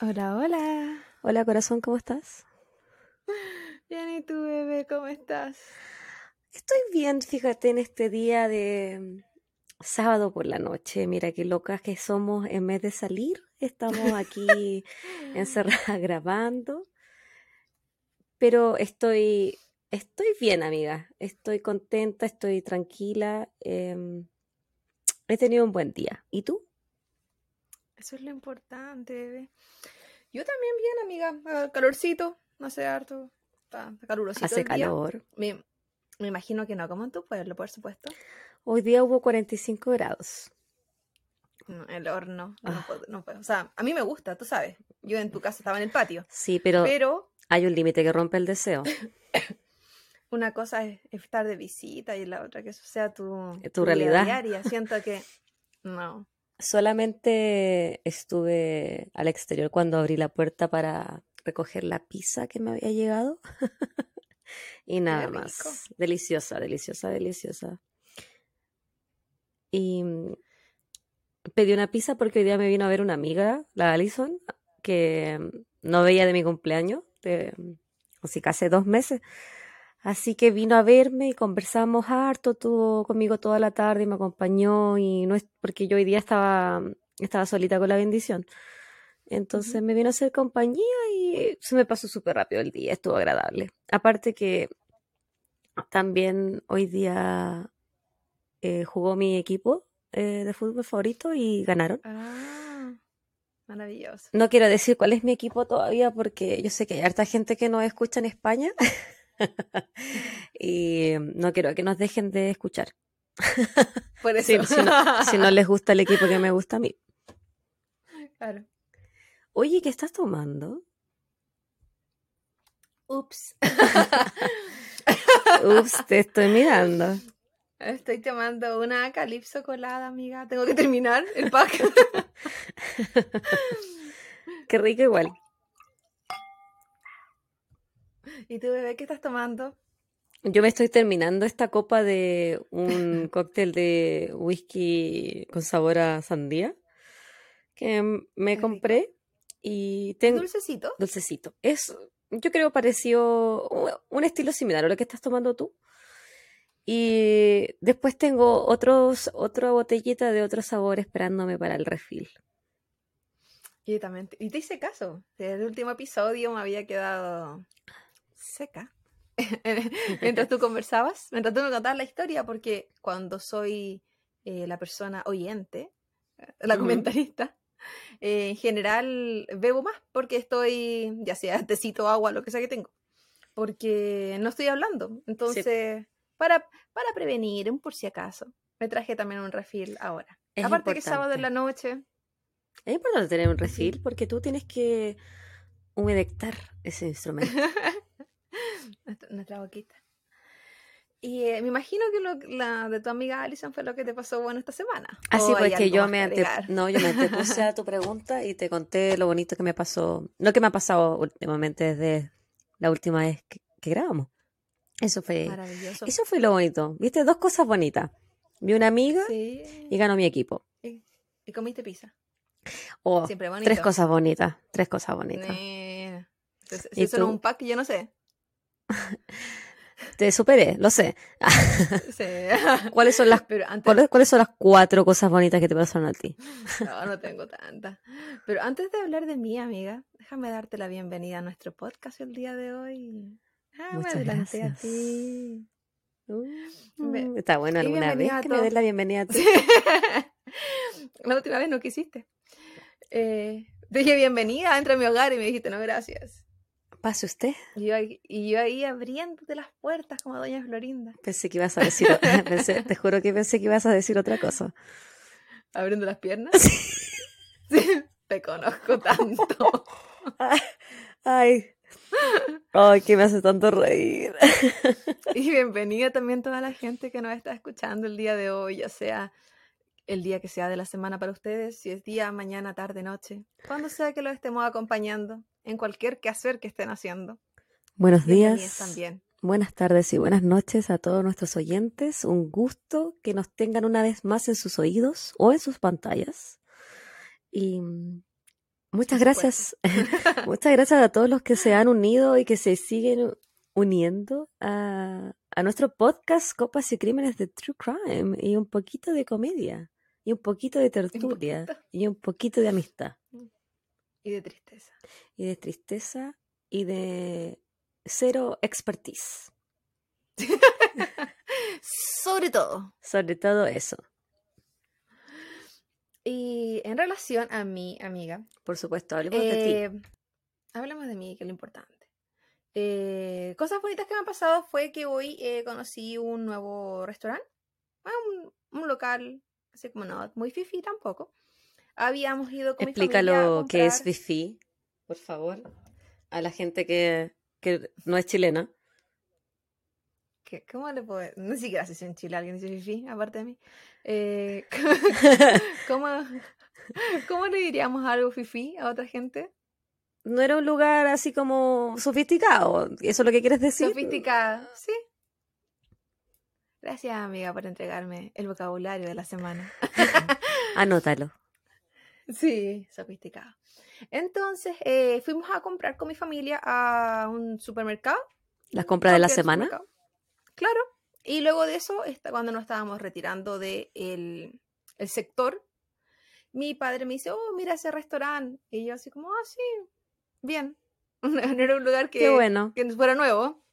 Hola, hola. Hola corazón, ¿cómo estás? Bien, ¿y tú, bebé? ¿Cómo estás? Estoy bien, fíjate, en este día de mm, sábado por la noche. Mira qué locas que somos en vez de salir. Estamos aquí encerradas grabando. Pero estoy, estoy bien, amiga. Estoy contenta, estoy tranquila. em, he tenido un buen día. ¿Y tú? Eso es lo importante, bebé. Yo también bien, amiga. Ah, Calorcito, no sé harto. Está, calurosito Hace el día. calor. Me, me imagino que no, como en tu pueblo, por supuesto. Hoy día hubo 45 grados. No, el horno, no Ah. puedo, no puedo. O sea, a mí me gusta, tú sabes. Yo en tu casa estaba en el patio. Sí, pero Pero hay un límite que rompe el deseo. una cosa es estar de visita y la otra que eso sea tu, Tu vida realidad. diaria. Siento que no. Solamente estuve al exterior cuando abrí la puerta para recoger la pizza que me había llegado. y nada más. Deliciosa, deliciosa, deliciosa. Y mm, pedí una pizza porque hoy día me vino a ver una amiga, la Alison, que mm, no veía de mi cumpleaños, de, así que hace dos meses. Así que vino a verme y conversamos harto, estuvo conmigo toda la tarde y me acompañó y no es porque yo hoy día estaba, estaba solita con la bendición. Entonces me vino a hacer compañía y se me pasó súper rápido el día, estuvo agradable. Aparte que también hoy día eh, jugó mi equipo eh, de fútbol favorito y ganaron. Ah, maravilloso. No quiero decir cuál es mi equipo todavía porque yo sé que hay harta gente que nos escucha en España y no quiero que nos dejen de escuchar. Por Si, eso. si no, si no les gusta el equipo que me gusta a mí. Claro. Oye, ¿qué estás tomando? Ups. Ups, te estoy mirando. Estoy tomando una calipso colada, amiga. Tengo que terminar el pack. Qué rico igual. ¿Y tú, bebé, qué estás tomando? Yo me estoy terminando esta copa de un cóctel de whisky con sabor a sandía que me compré y ¿Es tengo dulcecito? dulcecito. Es, yo creo, pareció un, estilo similar a lo que estás tomando tú. Y después tengo otros, otra botellita de otro sabor esperándome para el refill. Yo también. Y te hice caso. Desde el último episodio me había quedado seca. mientras tú conversabas, mientras tú me contabas la historia, porque cuando soy eh, la persona oyente, eh, la comentarista, eh, en general bebo más porque estoy, ya sea tecito, agua, lo que sea que tengo, porque no estoy hablando. Entonces, para, para prevenir, un por si acaso, me traje también un refill ahora. Es Aparte que es sábado en la importante. noche, Es importante tener un refill porque tú tienes que humedectar ese instrumento. nuestra, boquita. Y eh, me imagino que lo, la de tu amiga Alison fue lo que te pasó bueno esta semana. Así ¿O hay pues yo me ante- no, yo me antepuse a tu pregunta y te conté lo bonito que me pasó, lo que me ha pasado últimamente desde la última vez que, que grabamos. Eso fue, Maravilloso. eso fue lo bonito. Viste, dos cosas bonitas. Vi una amiga Sí. y ganó mi equipo. Y, y comiste pizza. Oh, Siempre bonito. tres cosas bonitas, tres cosas bonitas. ¿Y si eso no es tú? un pack, yo no sé. Te superé, lo sé. Sí. ¿Cuáles son las Pero antes, cuáles, cuáles son las cuatro cosas bonitas que te pasaron a ti? no, no tengo tanta. Pero antes de hablar de mí, amiga, déjame darte la bienvenida a nuestro podcast el día de hoy. Ah, me Muchas a gracias. ti. Mm, Está bueno alguna vez a que me des la bienvenida a ti. La última vez no quisiste. Eh, dije bienvenida, entra a mi hogar y me dijiste no gracias. Pase usted. Y yo, ahí- y yo ahí abriéndote las puertas como doña Florinda, Pensé que ibas a decir, pensé- te juro que pensé que ibas a decir otra cosa. abriendo las piernas. Sí, Te conozco tanto. Ay, ay, que me hace tanto reír. Y bienvenida también toda la gente que nos está escuchando el día de hoy, ya sea el día que sea de la semana para ustedes, si es día, mañana, tarde, noche, cuando sea que los estemos acompañando, en cualquier quehacer que estén haciendo. Buenos días, también. buenas tardes y buenas noches a todos nuestros oyentes. Un gusto que nos tengan una vez más en sus oídos o en sus pantallas. Y mm, muchas gracias, muchas gracias a todos los que se han unido y que se siguen uniendo a, a nuestro podcast Copas y Crímenes de True Crime y un poquito de comedia y un poquito de tertulia y un poquito de amistad. Y de tristeza. Y de tristeza y de cero expertise. Sobre todo. Sobre todo eso. Y en relación a mi amiga. Por supuesto, hablemos de ti. eh, Hablemos de mí, que es lo importante. Eh, cosas bonitas que me han pasado fue que hoy eh, conocí un nuevo restaurante. Ah, un, un local, así como no, muy fifi tampoco. Habíamos ido con mi familia a Explícalo qué es comprar- Fifi, por favor, a la gente que, que no es chilena. ¿Qué- ¿Cómo le puedo.? No siquiera sé si en Chile alguien dice fifi, aparte de mí. Eh, ¿cómo, ¿Cómo le diríamos algo fifi a otra gente? no era un lugar así como sofisticado. ¿Eso es lo que quieres decir? Sofisticada, sí. Gracias, amiga, por entregarme el vocabulario de la semana. Anótalo. Sí, sofisticado. Entonces, eh, fuimos a comprar con mi familia a un supermercado. Las compras de la semana. Claro. Y luego de eso, cuando nos estábamos retirando del el sector, mi padre me dice, oh, mira ese restaurante. Y yo así como, ah, sí, bien. No era un lugar que, bueno. que fuera nuevo.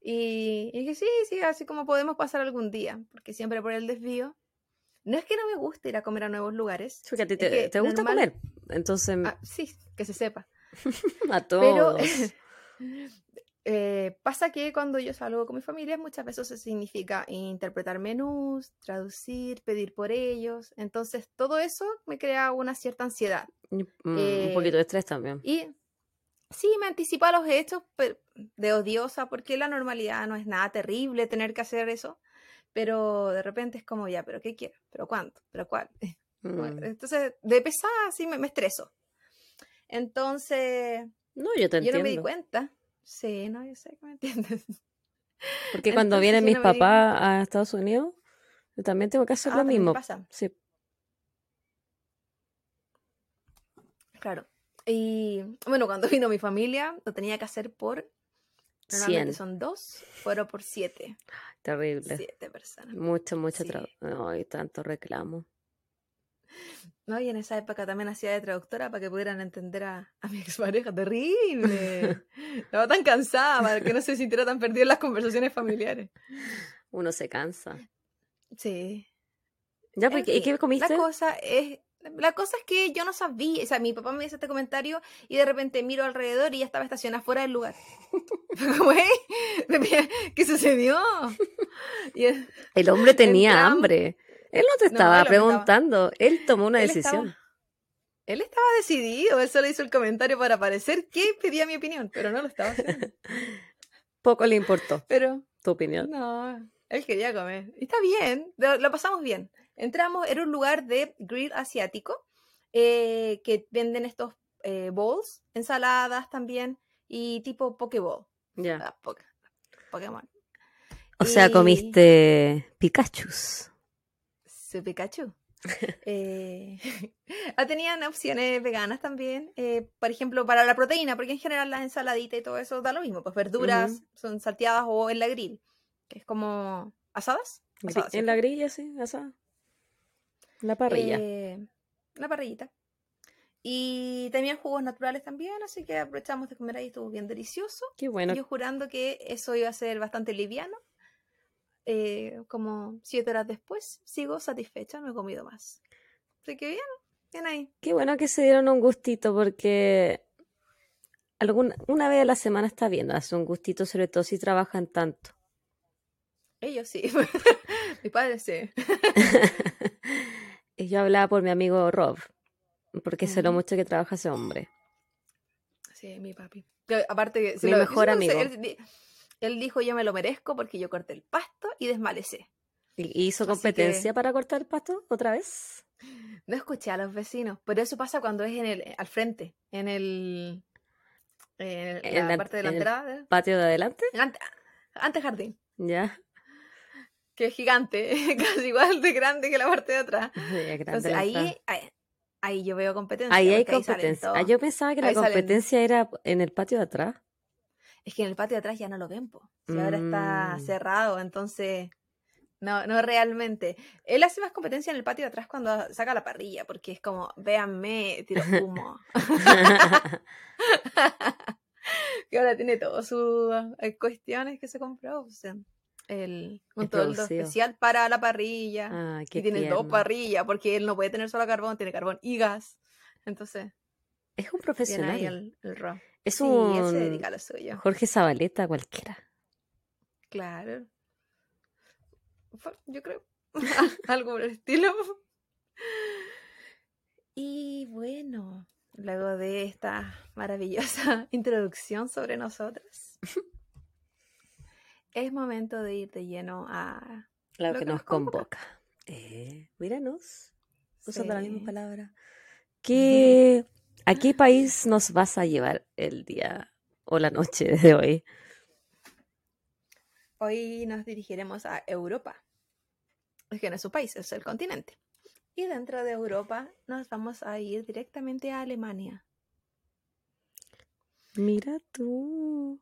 Y, y dije, sí, sí, así como podemos pasar algún día, porque siempre por el desvío. No es que no me guste ir a comer a nuevos lugares. Porque a ti te, te gusta normal- comer. Entonces, Ah, sí, que se sepa. a Pero todos. eh, pasa que cuando yo salgo con mi familia muchas veces eso significa interpretar menús, traducir, pedir por ellos. Entonces todo eso me crea una cierta ansiedad. Mm, eh, un poquito de estrés también. Y sí, me anticipa a los hechos pero- de odiosa porque la normalidad no es nada terrible tener que hacer eso. Pero de repente es como ya, ¿pero qué quiero? ¿Pero cuánto? ¿Pero cuál? Mm. Entonces, de pesada, sí me, me estreso. Entonces, No, yo te yo no me di cuenta. Sí, no, yo sé que me entiendes. Porque cuando Entonces, vienen mis no papás a Estados Unidos, yo también tengo que hacer Ah, lo mismo. pasa. Sí. Claro. Y bueno, cuando vino mi familia, lo tenía que hacer por. Normalmente 100. son dos, fueron por siete. Terrible. Siete personas. Mucho, mucho Sí. trabajo. Ay, tanto reclamo. ¿No? Y en esa época también hacía de traductora para que pudieran entender a, a mi expareja. Terrible. Estaba tan cansada para que no se sintiera tan perdida en las conversaciones familiares. Uno se cansa. Sí. ¿Ya? Porque, ¿Y qué comiste? La cosa es. La cosa es que yo no sabía, o sea, mi papá me hizo este comentario y de repente miro alrededor y ya estaba estacionada fuera del lugar. Como, "¿Eh? ¿Qué sucedió? Y es- El hombre tenía hambre. Él no te No, estaba él preguntando. Él tomó una Él decisión. estaba- él estaba decidido, él solo hizo el comentario para parecer que pedía mi opinión, pero no lo estaba haciendo. Poco le importó Pero tu opinión. no, él quería comer. Y está bien, lo, lo pasamos bien. Entramos, era un lugar de grill asiático eh, que venden estos eh, bowls, ensaladas también y tipo Pokéball. Ya. Ah, Pokémon. O sea, comiste Pikachus. Su Pikachu. Eh, ah, tenían opciones veganas también, eh, por ejemplo, para la proteína, porque en general las ensaladitas y todo eso da lo mismo, pues verduras son salteadas o en la grill, que es como asadas. Asadas, en la grilla, sí, asada. La parrilla. Eh, la parrillita. Y tenían jugos naturales también, así que aprovechamos de comer ahí, estuvo bien delicioso. Qué bueno. Yo jurando que eso iba a ser bastante liviano. Eh, como siete horas después, sigo satisfecha, no he comido más. Así que bien, bien ahí. Qué bueno que se dieron un gustito porque alguna, una vez a la semana está bien darse un gustito, sobre todo si trabajan tanto. Ellos sí. Mi padre sí. yo hablaba por mi amigo Rob, porque sé lo mucho que trabaja ese hombre. Sí, mi papi. Que aparte, Mi lo- mejor sé, amigo. Él, di- él dijo: Yo me lo merezco porque yo corté el pasto y desmalecé. ¿Y hizo competencia que- para cortar el pasto otra vez? No escuché a los vecinos, pero eso pasa cuando es en el, al frente, en el. En, En la, la- parte en el- delantera. de- ¿Patio de adelante? delante- Antes jardín. Ya. Que es gigante, casi igual de grande que la parte de atrás. Grande Entonces ahí, ahí, ahí yo veo competencia. Ahí hay ahí competencia. Ah, todos. yo pensaba que la Ahí salen- competencia era en el patio de atrás. Es que en el patio de atrás ya no lo ven, po. Si ahora está Mm. cerrado, entonces no, no realmente. Él hace más competencia en el patio de atrás cuando saca la parrilla, porque es como, véanme, tiro humo. que ahora tiene todas sus eh, cuestiones que se compró. O sea, el, un toldo producido. especial para la parrilla. ah, y tiene dos parrillas, porque él no puede tener solo carbón, tiene carbón y gas. Entonces, Es un profesional. ahí el, el. Es Sí, él se un dedica a lo suyo. Jorge Zabaleta cualquiera. Claro. Yo creo. Algo por el estilo. Y bueno, luego de esta maravillosa introducción sobre nosotros, es momento de ir de lleno a... Lo, Lo que que nos convoca. convoca. Eh, míranos, usando la misma palabra. ¿Qué, ¿A qué país nos vas a llevar el día o la noche de hoy? Hoy nos dirigiremos a Europa. Es que no es su país, es el continente. Y dentro de Europa nos vamos a ir directamente a Alemania. Mira tú.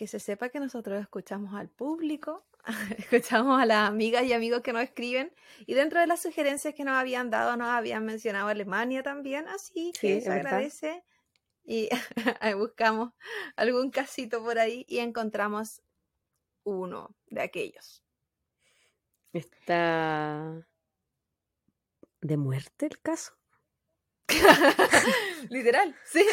Que se sepa que nosotros escuchamos al público, escuchamos a las amigas y amigos que nos escriben y dentro de las sugerencias que nos habían dado nos habían mencionado Alemania también, así Sí, que se verdad. agradece y ahí buscamos algún casito por ahí y encontramos uno de aquellos. ¿Está de muerte el caso? Literal, sí.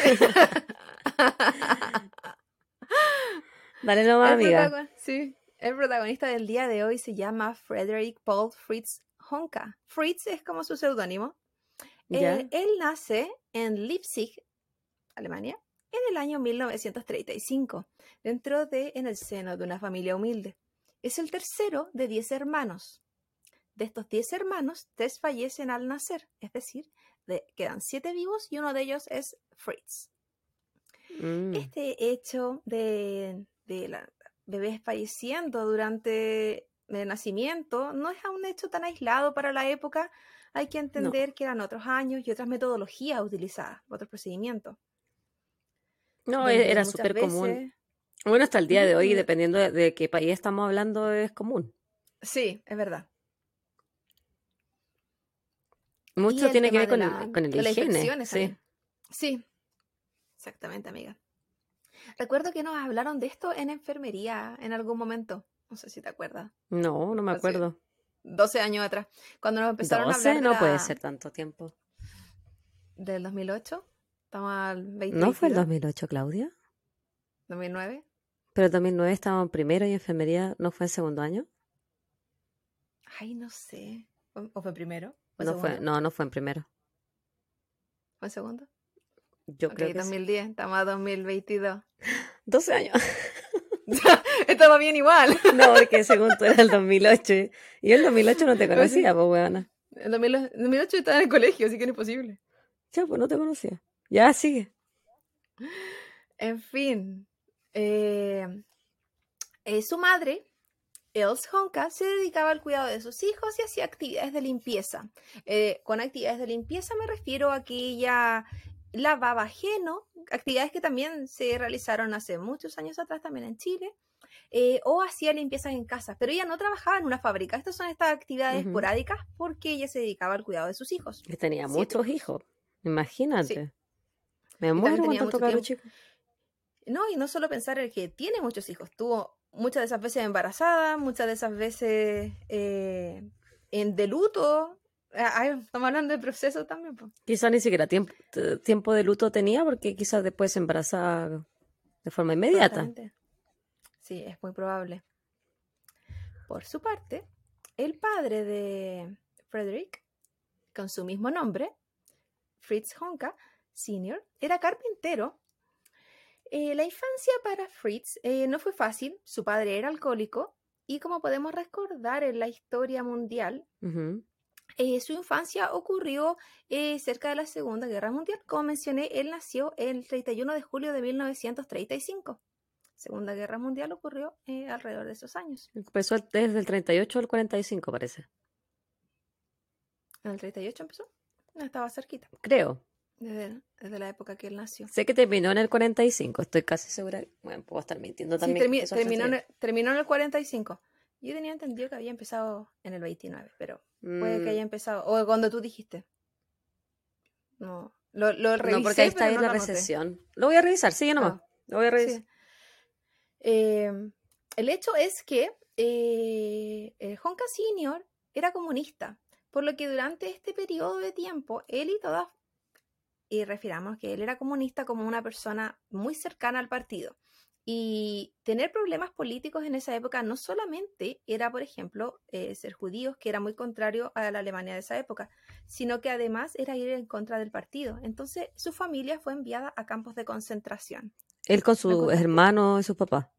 Dale nomás, amiga. sí, el protagonista del día de hoy se llama Frederick Paul Fritz Honka. Fritz es como su seudónimo. Eh, él nace en Leipzig, Alemania, en el año 1935, dentro de, en el seno de una familia humilde. Es el tercero de 10 hermanos. De estos 10 hermanos, tres fallecen al nacer, es decir, de- quedan 7 vivos y uno de ellos es Fritz. Mm. Este hecho de, de la bebés falleciendo durante el nacimiento no es un hecho tan aislado para la época. Hay que entender que eran otros años y otras metodologías utilizadas, otros procedimientos. No, donde era súper común. Bueno, hasta el día de hoy, dependiendo de, de qué país estamos hablando, es común. Sí, es verdad. Mucho tiene que ver con, la- con el higiene. Sí. Sí, exactamente, amiga. Recuerdo que nos hablaron de esto en enfermería en algún momento. No sé si te acuerdas. No, no me acuerdo. 12 años atrás. Cuando nos empezaron a 12 hablar de no puede ser tanto tiempo. del 2008. Estamos al 20. ¿No fue el 2008, Claudia? 2009. Pero el 2009 estábamos en primero y enfermería no fue en segundo año. Ay, no sé. ¿Fue- ¿O fue primero? ¿Fue No, fue, no, no fue en primero. ¿Fue en segundo? Yo creo que sí. 2010. Estamos a 2022. 12 años. Estamos bien igual. no, porque según tú era el 2008. Y yo el 2008 no te sí. conocía, pues, weona. En 2000 en 2008 estaba en el colegio, así que no es posible. Ya, pues no te conocía. Ya, sigue. En fin. eh, eh, su madre, Els Honka, se dedicaba al cuidado de sus hijos y hacía actividades de limpieza. Eh, con actividades de limpieza me refiero a que ella lavaba ajeno, actividades que también se realizaron hace muchos años atrás también en Chile, eh, o hacía limpiezas en casa, pero ella no trabajaba en una fábrica. Estas son estas actividades esporádicas porque ella se dedicaba al cuidado de sus hijos. Que tenía muchos hijos. Imagínate. Me muero chico. No, y no solo pensar en que tiene muchos hijos, tuvo muchas de esas veces embarazada, muchas de esas veces eh, en de luto. Ah, ay, estamos hablando de proceso también. po. Quizás ni siquiera tiempo, tiempo de luto tenía porque quizás después se embarazaba de forma inmediata. Sí, es muy probable. Por su parte, el padre de Frederick, con su mismo nombre, Fritz Honka Sr., era carpintero. Eh, la infancia para Fritz eh, no fue fácil. Su padre era alcohólico y como podemos recordar en la historia mundial. Eh, su infancia ocurrió eh, cerca de la Segunda Guerra Mundial. Como mencioné, él nació el 31 de julio de 1935. Segunda Guerra Mundial ocurrió eh, alrededor de esos años. Empezó desde el 38 al 45, parece. ¿En el 38 empezó? No, estaba cerquita. Creo. Desde, desde, la época que él nació. Sé que terminó en el 45, estoy casi segura. Bueno, puedo estar mintiendo también. Sí, terminó, en el, terminó, en el, 45. Yo tenía entendido que había empezado en el 29, pero puede que mm. haya empezado. O cuando tú dijiste. No, lo, lo revisé, No, porque ahí está ahí la recesión. Lo voy a revisar, sigue nomás. Ah, lo voy a revisar. Eh, el hecho es que eh, Honka Senior era comunista, por lo que durante este periodo de tiempo, él y todas y refiramos que él era comunista como una persona muy cercana al partido. Y tener problemas políticos en esa época no solamente era, por ejemplo, eh, ser judíos, que era muy contrario a la Alemania de esa época, sino que además era ir en contra del partido. Entonces su familia fue enviada a campos de concentración. Él con su hermano y su papá.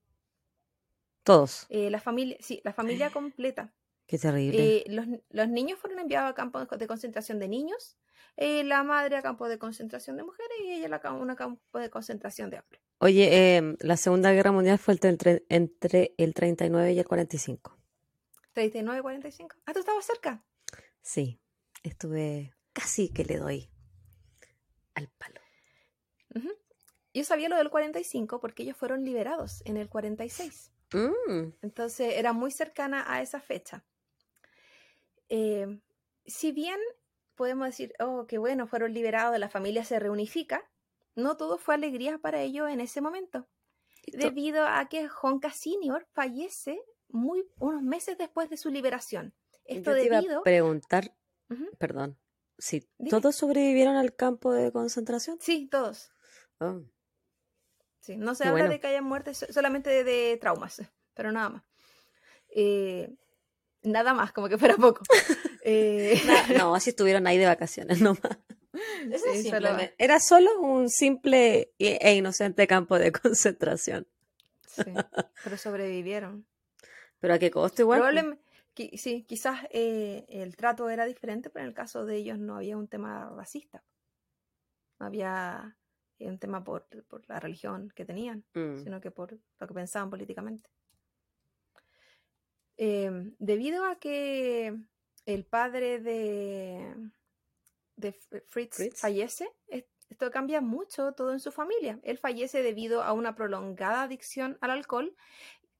Todos. Eh, la familia, sí, la familia completa. Qué terrible. Eh, los, los, niños fueron enviados a campos de concentración de niños eh, la madre a campo de concentración de mujeres y ella a una campo de concentración de hombres. Oye, em, la Segunda Guerra Mundial fue entre, entre el 39 y el 45. 39 y 45. Ah, tú estabas cerca. Sí, estuve casi que le doy al palo. Yo sabía lo del 45 porque ellos fueron liberados en el 46. Mm. Entonces era muy cercana a esa fecha. Eh, si bien podemos decir, oh, qué bueno, fueron liberados, la familia se reunifica, no todo fue alegría para ellos en ese momento, debido a que Honka Senior fallece muy, unos meses después de su liberación. Esto Yo te debido... Iba a preguntar, perdón, si todos sobrevivieron al campo de concentración. Sí, todos. Oh. Sí, no se habla de que hayan muertes, solamente de, traumas, pero nada más. Eh, nada más, como que fuera poco. Eh, no, así estuvieron ahí de vacaciones nomás. Era solo un simple e inocente campo de concentración. Sí, pero sobrevivieron. ¿Pero a qué costo igual? Probablemente, sí, quizás eh, el trato era diferente, pero en el caso de ellos no había un tema racista. No había un tema por, la religión que tenían, mm. sino que por lo que pensaban políticamente. Em, debido a que el padre de, de Fritz, fallece, esto cambia mucho todo en su familia. Él fallece debido a una prolongada adicción al alcohol.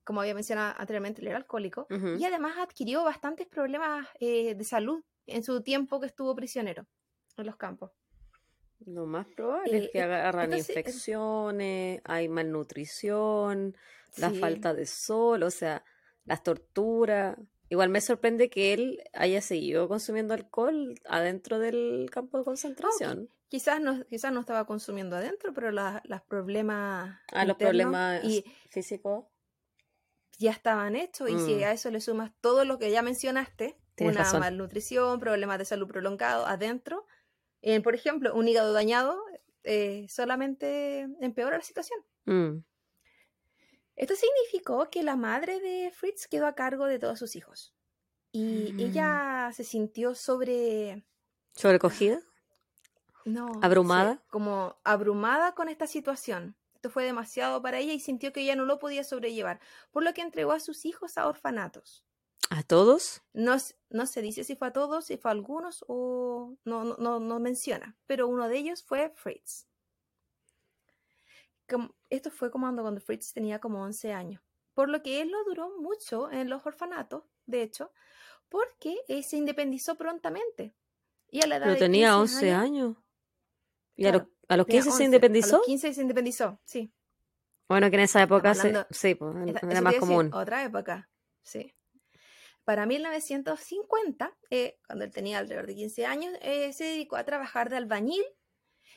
Como había mencionado anteriormente, él era alcohólico. Y además adquirió bastantes problemas eh, de salud en su tiempo que estuvo prisionero en los campos. Lo más probable es que eh, agarran infecciones, hay malnutrición, la falta de sol, o sea, las torturas. Igual me sorprende que él haya seguido consumiendo alcohol adentro del campo de concentración. Quizás no, quizás no estaba consumiendo adentro, pero los problemas. Ah, los problemas físicos. Ya estaban hechos, y si mm. a eso le sumas todo lo que ya mencionaste, una malnutrición, problemas de salud prolongados adentro, eh, por ejemplo, un hígado dañado, eh, solamente empeora la situación. Mm. Esto significó que la madre de Fritz quedó a cargo de todos sus hijos. Y mm. ella se sintió sobre... ¿Sobrecogida? No. ¿Abrumada? como abrumada con esta situación. Esto fue demasiado para ella y sintió que ella no lo podía sobrellevar, por lo que entregó a sus hijos a orfanatos. ¿A todos? No, no se dice si fue a todos, si fue a algunos o no, no, no menciona, pero uno de ellos fue Fritz esto fue como cuando Fritz tenía como 11 años. Por lo que él no duró mucho en los orfanatos, de hecho, porque eh, se independizó prontamente. Y a la edad Pero tenía 11 años. ¿Y a, los 15 se independizó? A los 15 se independizó, sí. Bueno, que en esa época sí, pues, era más común. otra época, sí. Para 1950, eh, cuando él tenía alrededor de 15 años, eh, se dedicó a trabajar de albañil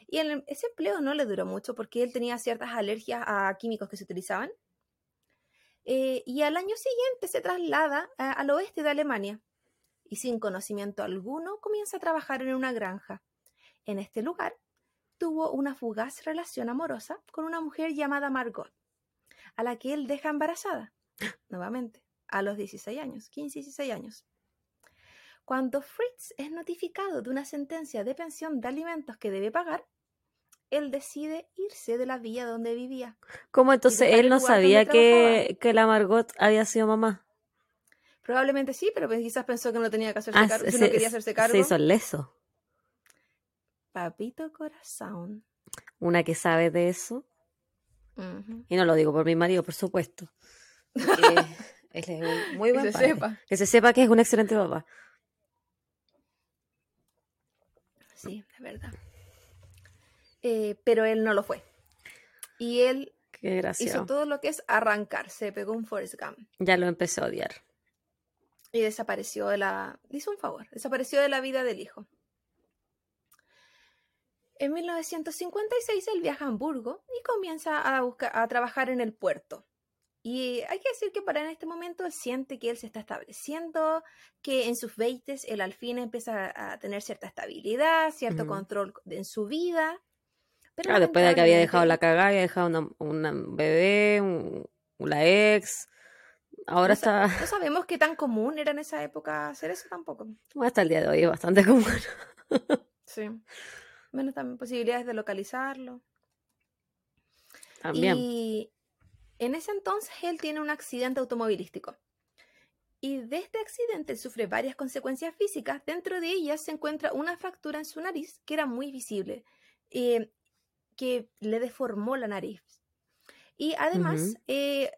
y ese empleo no le duró mucho porque él tenía ciertas alergias a químicos que se utilizaban. Eh, y al año siguiente se traslada al oeste de Alemania y sin conocimiento alguno comienza a trabajar en una granja. En este lugar tuvo una fugaz relación amorosa con una mujer llamada Margot, a la que él deja embarazada, nuevamente, a los 16 años, 15 y 16 años. Cuando Fritz es notificado de una sentencia de pensión de alimentos que debe pagar, él decide irse de la villa donde vivía. ¿Cómo entonces él no sabía que, que la Margot había sido mamá? Probablemente sí, pero pues quizás pensó que no tenía que hacerse Ah, cargo, se, si no quería hacerse cargo. se hizo el leso. Papito corazón. Una que sabe de eso. Y no lo digo por mi marido, por supuesto. Porque él es un muy Que buen se padre. sepa. Que se sepa que es un excelente papá. Sí, es verdad. Eh, pero él no lo fue. Y él Qué hizo todo lo que es arrancar. Se pegó un Forrest Gump. Ya lo empecé a odiar. y desapareció de la. Hizo un favor, desapareció de la vida del hijo. En 1956 él viaja a Hamburgo y comienza a, buscar, a trabajar en el puerto. Y hay que decir que para en este momento él siente que él se está estableciendo, que en sus 20 él al fin empieza a tener cierta estabilidad, cierto control en su vida. Pero Claro, después de que había dejado la cagada, había dejado una, una bebé, un- la ex. Ahora No está. No sabemos qué tan común era en esa época hacer eso tampoco. Bueno, hasta el día de hoy es bastante común. Sí. Menos también posibilidades de localizarlo. También. Y en ese entonces él tiene un accidente automovilístico. Y de este accidente sufre varias consecuencias físicas. Dentro de ellas se encuentra una fractura en su nariz que era muy visible, eh, que le deformó la nariz. Y además eh,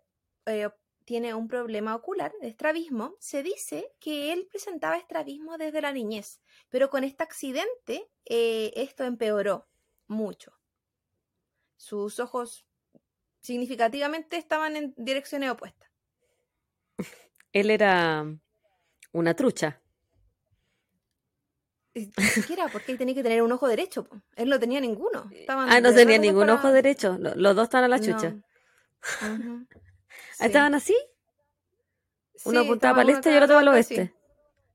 eh, tiene un problema ocular, estrabismo. Se dice que él presentaba estrabismo desde la niñez, pero con este accidente eh, esto empeoró mucho. Sus ojos significativamente estaban en direcciones opuestas. Él era una trucha. Siquiera porque él tenía que tener un ojo derecho. po. Él no tenía ninguno. Estaban Ah, no tenía ningún ojo derecho. Lo- Los dos estaban a la chucha. No. Sí. ¿Estaban así? Uno Sí, apuntaba para el este y el otro para el sí. oeste.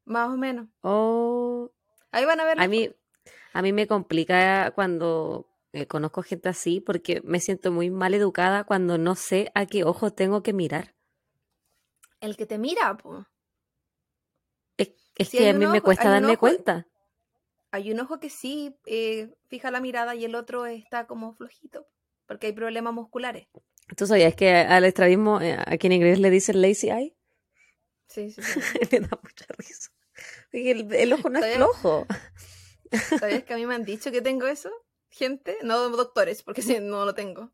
Más o menos. Oh, Ahí van a ver. a mí, a mí me complica cuando eh, conozco gente así porque me siento muy mal educada cuando no sé a qué ojo tengo que mirar. El que te mira, po. Es, que a mí me cuesta darme ojo- cuenta. Hay un ojo que sí eh, fija la mirada y el otro está como flojito. Porque hay problemas musculares. ¿Tú sabías que al estrabismo, eh, aquí en inglés le dicen lazy eye? Sí, sí, sí. me da mucha risa. El, el ojo no es flojo. ¿Sabías que a mí me han dicho que tengo eso? Gente, no doctores, porque sí, no lo tengo.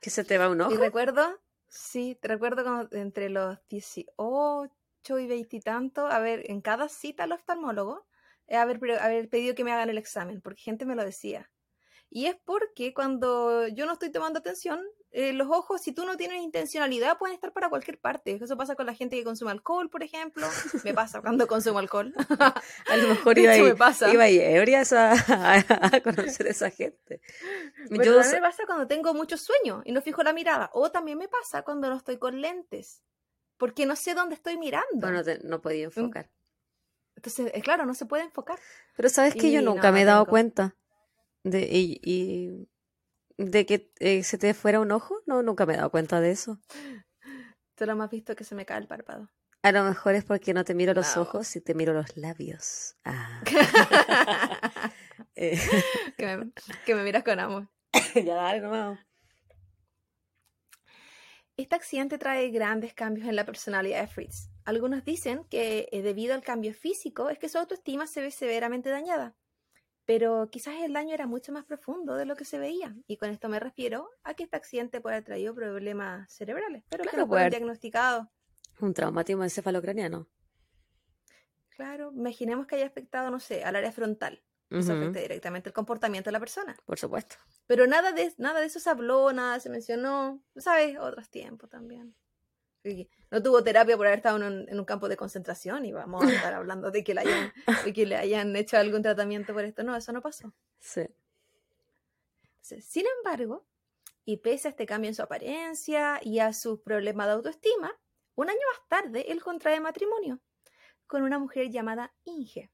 ¿Que se te va un Y ojo? recuerdo, sí, te recuerdo cuando entre los 18 y 20 y tanto, a ver, en cada cita al oftalmólogo, eh, haber, haber pedido que me hagan el examen, porque gente me lo decía. Y es porque cuando yo no estoy tomando atención, eh, los ojos, si tú no tienes intencionalidad, pueden estar para cualquier parte. Eso pasa con la gente que consume alcohol, por ejemplo. Me pasa cuando consumo alcohol. A lo mejor iba ahí, me pasa. iba ahí ebria a, a, conocer a esa gente. Pero Yo también me pasa cuando tengo mucho sueño y no fijo la mirada. O también me pasa cuando no estoy con lentes. Porque no sé dónde estoy mirando. bueno, te- no podía enfocar. Entonces, eh, claro, no se puede enfocar. Pero sabes que yo nunca no, me he dado tengo. cuenta de, y, y- de que eh, se te fuera un ojo. No, nunca me he dado cuenta de eso. Solo me has visto que se me cae el párpado. A lo mejor es porque no te miro los No. ojos y te miro los labios. Ah. Eh, que, me, que me miras con amor. ya dale nomás. Este accidente trae grandes cambios en la personalidad de Fritz. Algunos dicen que eh, debido al cambio físico es que su autoestima se ve severamente dañada. Pero quizás el daño era mucho más profundo de lo que se veía. Y con esto me refiero a que este accidente puede haber traído problemas cerebrales, pero que Claro, no puede fueron diagnosticados. Un traumatismo encefalocraniano. Claro, imaginemos que haya afectado, no sé, al área frontal. Eso afecta directamente el comportamiento de la persona. Por supuesto. Pero nada de, nada de eso se habló, nada se mencionó. ¿Sabes? Otros tiempos también. No tuvo terapia por haber estado en un, en un campo de concentración y vamos a estar hablando de que, le hayan, de que le hayan hecho algún tratamiento por esto. No, eso no pasó. Sí. Sin embargo, y pese a este cambio en su apariencia y a sus problemas de autoestima, un año más tarde él contrae matrimonio con una mujer llamada Inge,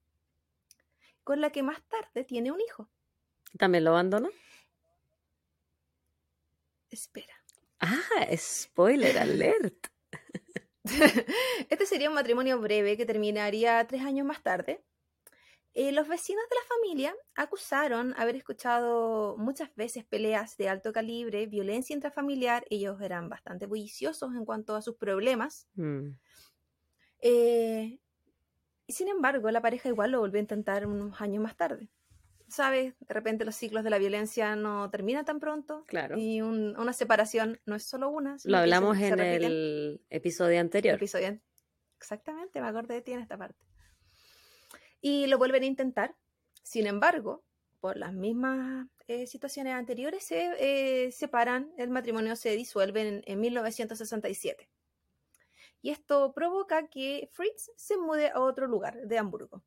con la que más tarde tiene un hijo. ¿También lo abandonó? Espera. Ah, spoiler alert. Este sería un matrimonio breve que terminaría tres años más tarde. Eh, los vecinos de la familia acusaron haber escuchado muchas veces peleas de alto calibre, violencia intrafamiliar. Ellos eran bastante bulliciosos en cuanto a sus problemas. Mm. Eh, sin embargo, la pareja igual lo volvió a intentar unos años más tarde. ¿Sabes? De repente los ciclos de la violencia no terminan tan pronto. Claro. Y un- una separación no es solo una. Lo hablamos en el episodio anterior. episodio. Exactamente, me acordé de ti en esta parte. Y lo vuelven a intentar. Sin embargo, por las mismas eh, situaciones anteriores, se eh, separan, el matrimonio se disuelve en, en 1967. Y esto provoca que Fritz se mude a otro lugar de Hamburgo.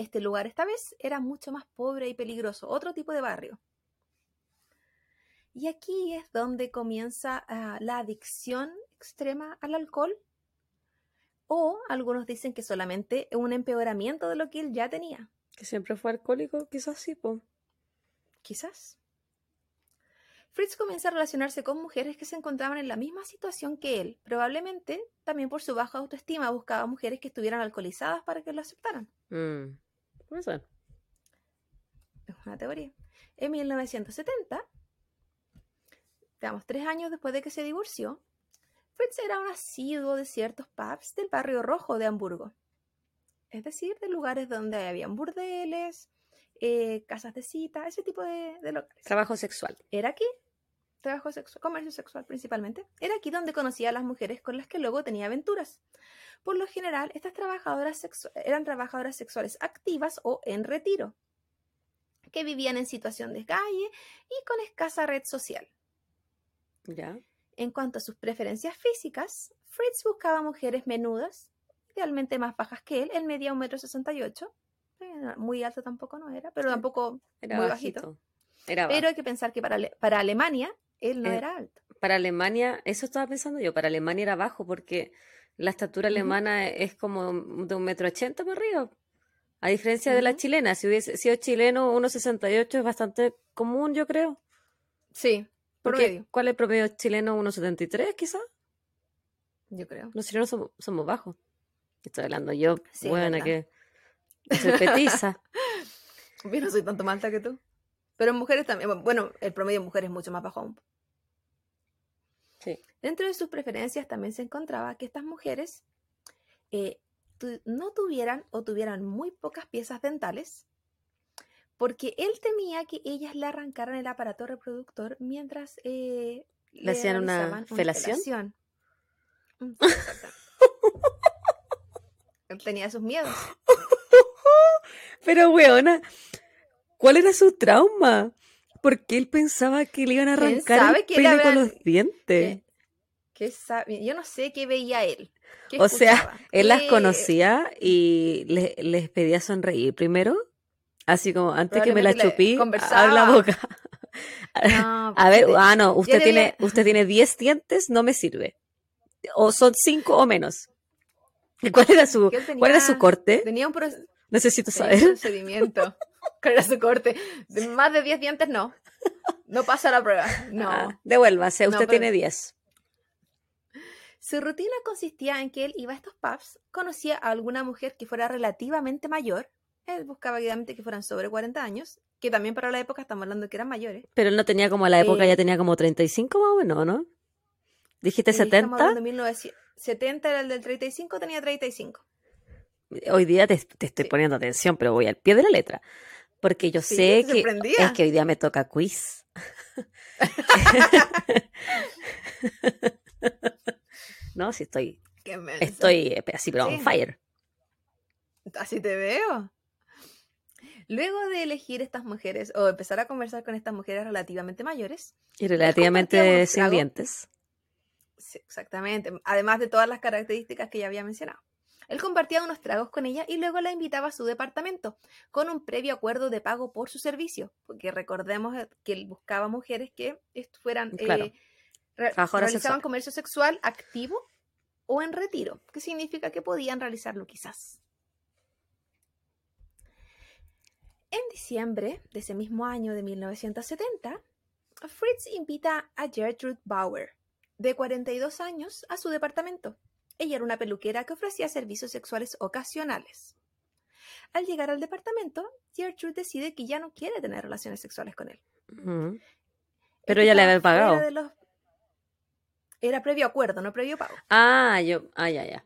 Este lugar esta vez era mucho más pobre y peligroso, otro tipo de barrio. Y aquí es donde comienza ah, la adicción extrema al alcohol. O algunos dicen que solamente un empeoramiento de lo que él ya tenía. Que siempre fue alcohólico, quizás sí, po. Quizás. Fritz comienza a relacionarse con mujeres que se encontraban en la misma situación que él. Probablemente también por su baja autoestima buscaba mujeres que estuvieran alcoholizadas para que lo aceptaran. Mm. Puede ser. Es una teoría. En 1970, digamos, tres años después de que se divorció, Fritz era un asiduo de ciertos pubs del barrio rojo de Hamburgo. Es decir, de lugares donde habían burdeles, eh, casas de cita, ese tipo de, de locales. Trabajo sexual. Era aquí, trabajo sexual, comercio sexual principalmente, era aquí donde conocía a las mujeres con las que luego tenía aventuras. Por lo general, estas trabajadoras eran trabajadoras sexuales activas o en retiro, que vivían en situación de calle y con escasa red social. Ya. En cuanto a sus preferencias físicas, Fritz buscaba mujeres menudas, idealmente más bajas que él, él medía 1,68 m, muy alto tampoco no era, pero tampoco Era muy bajito. bajito. Era Pero hay que pensar que para, Ale- para Alemania él no Eh, era alto. Para Alemania, eso estaba pensando yo, para Alemania era bajo porque la estatura alemana es como de un metro ochenta para arriba. A diferencia de la chilena, si hubiese sido chileno, 1,68 es bastante común, yo creo. Sí, Porque, promedio, ¿cuál es el promedio chileno? ¿1,73 quizás? yo creo. Los chilenos somos, somos bajos. Estoy hablando yo, Sí, buena que soy petiza. Yo no soy tanto más alta que tú. Pero en mujeres también, bueno, el promedio de mujeres es mucho más bajo aún. Sí. Dentro de sus preferencias también se encontraba que estas mujeres eh, tu- no tuvieran o tuvieran muy pocas piezas dentales, porque él temía que ellas le arrancaran el aparato reproductor mientras eh, ¿Le hacían una felación? felación. Mm, él tenía sus miedos. Pero, weona, ¿cuál era su trauma? Porque él pensaba que le iban a ¿Quién arrancar sabe el pene con los dientes. ¿Qué- qué sabe? Yo no sé qué veía él. qué O sea, Él las conocía y le- les pedía sonreír primero. Así como, antes que me la chupí, conversaba. abre la boca. No, A ver, ah, no, usted tiene, había- usted tiene 10 dientes, no me sirve. O son 5 o menos. ¿Cuál era su, cuál era su corte? Tenía un, pro- Necesito tenía un saber. procedimiento. ¿Cuál era su corte? De más de 10 dientes, no. No pasa la prueba. No. Ah, devuélvase, No, usted pero- tiene 10. Su rutina consistía en que él iba a estos pubs, conocía a alguna mujer que fuera relativamente mayor. Él buscaba idealmente que fueran sobre 40 años, que también para la época estamos hablando que eran mayores. Pero él no tenía como a la época, Eh, ya tenía como 35 más o menos, ¿no? ¿Dijiste Y estamos 70? hablando de 1970 era el del 35, tenía 35. Hoy día te, te estoy Sí. poniendo atención, pero voy al pie de la letra. Porque yo Sí, sé que es que hoy día me toca quiz. no, sí estoy, estoy eh, así, pero on fire. Así te veo. Luego de elegir estas mujeres o empezar a conversar con estas mujeres relativamente mayores, Y relativamente sin dientes. sí, exactamente, además de todas las características que ya había mencionado, él compartía unos tragos con ella y luego la invitaba a su departamento con un previo acuerdo de pago por su servicio, porque recordemos eh, que él buscaba mujeres que fueran eh, re- Trabajadoras realizaban comercio sexual activo o en retiro, que significa que podían realizarlo quizás. En diciembre de ese mismo año de 1970, Fritz invita a Gertrude Bauer, de 42 años, a su departamento. Ella era una peluquera que ofrecía servicios sexuales ocasionales. Al llegar al departamento, Gertrude decide que ya no quiere tener relaciones sexuales con él. Pero ya le había pagado. de los- Era previo acuerdo, no previo pago. Ah, yo, ah, ya, ya.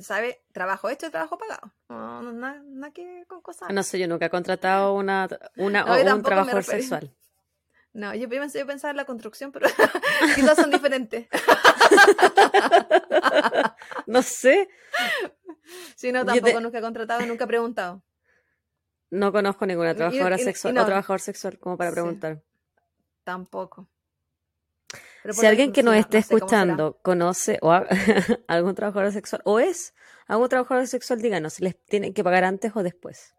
¿Sabe? Trabajo hecho trabajo pagado. No, no, nada, nada que con cosas. No sé, yo nunca he contratado una, una No, o yo un referí. sexual. No, yo pensé, yo pensaba en la construcción, pero quizás son diferentes. No sé, Sí, no, tampoco te- nunca he contratado, nunca he preguntado. no conozco ninguna trabajadora y- y sexual no. o trabajador sexual como para Sí. preguntar. Tampoco. Si alguien que nos no- esté no sé escuchando conoce o ha- algún trabajador sexual o es algún trabajador sexual, díganos, ¿les tienen que pagar antes o después?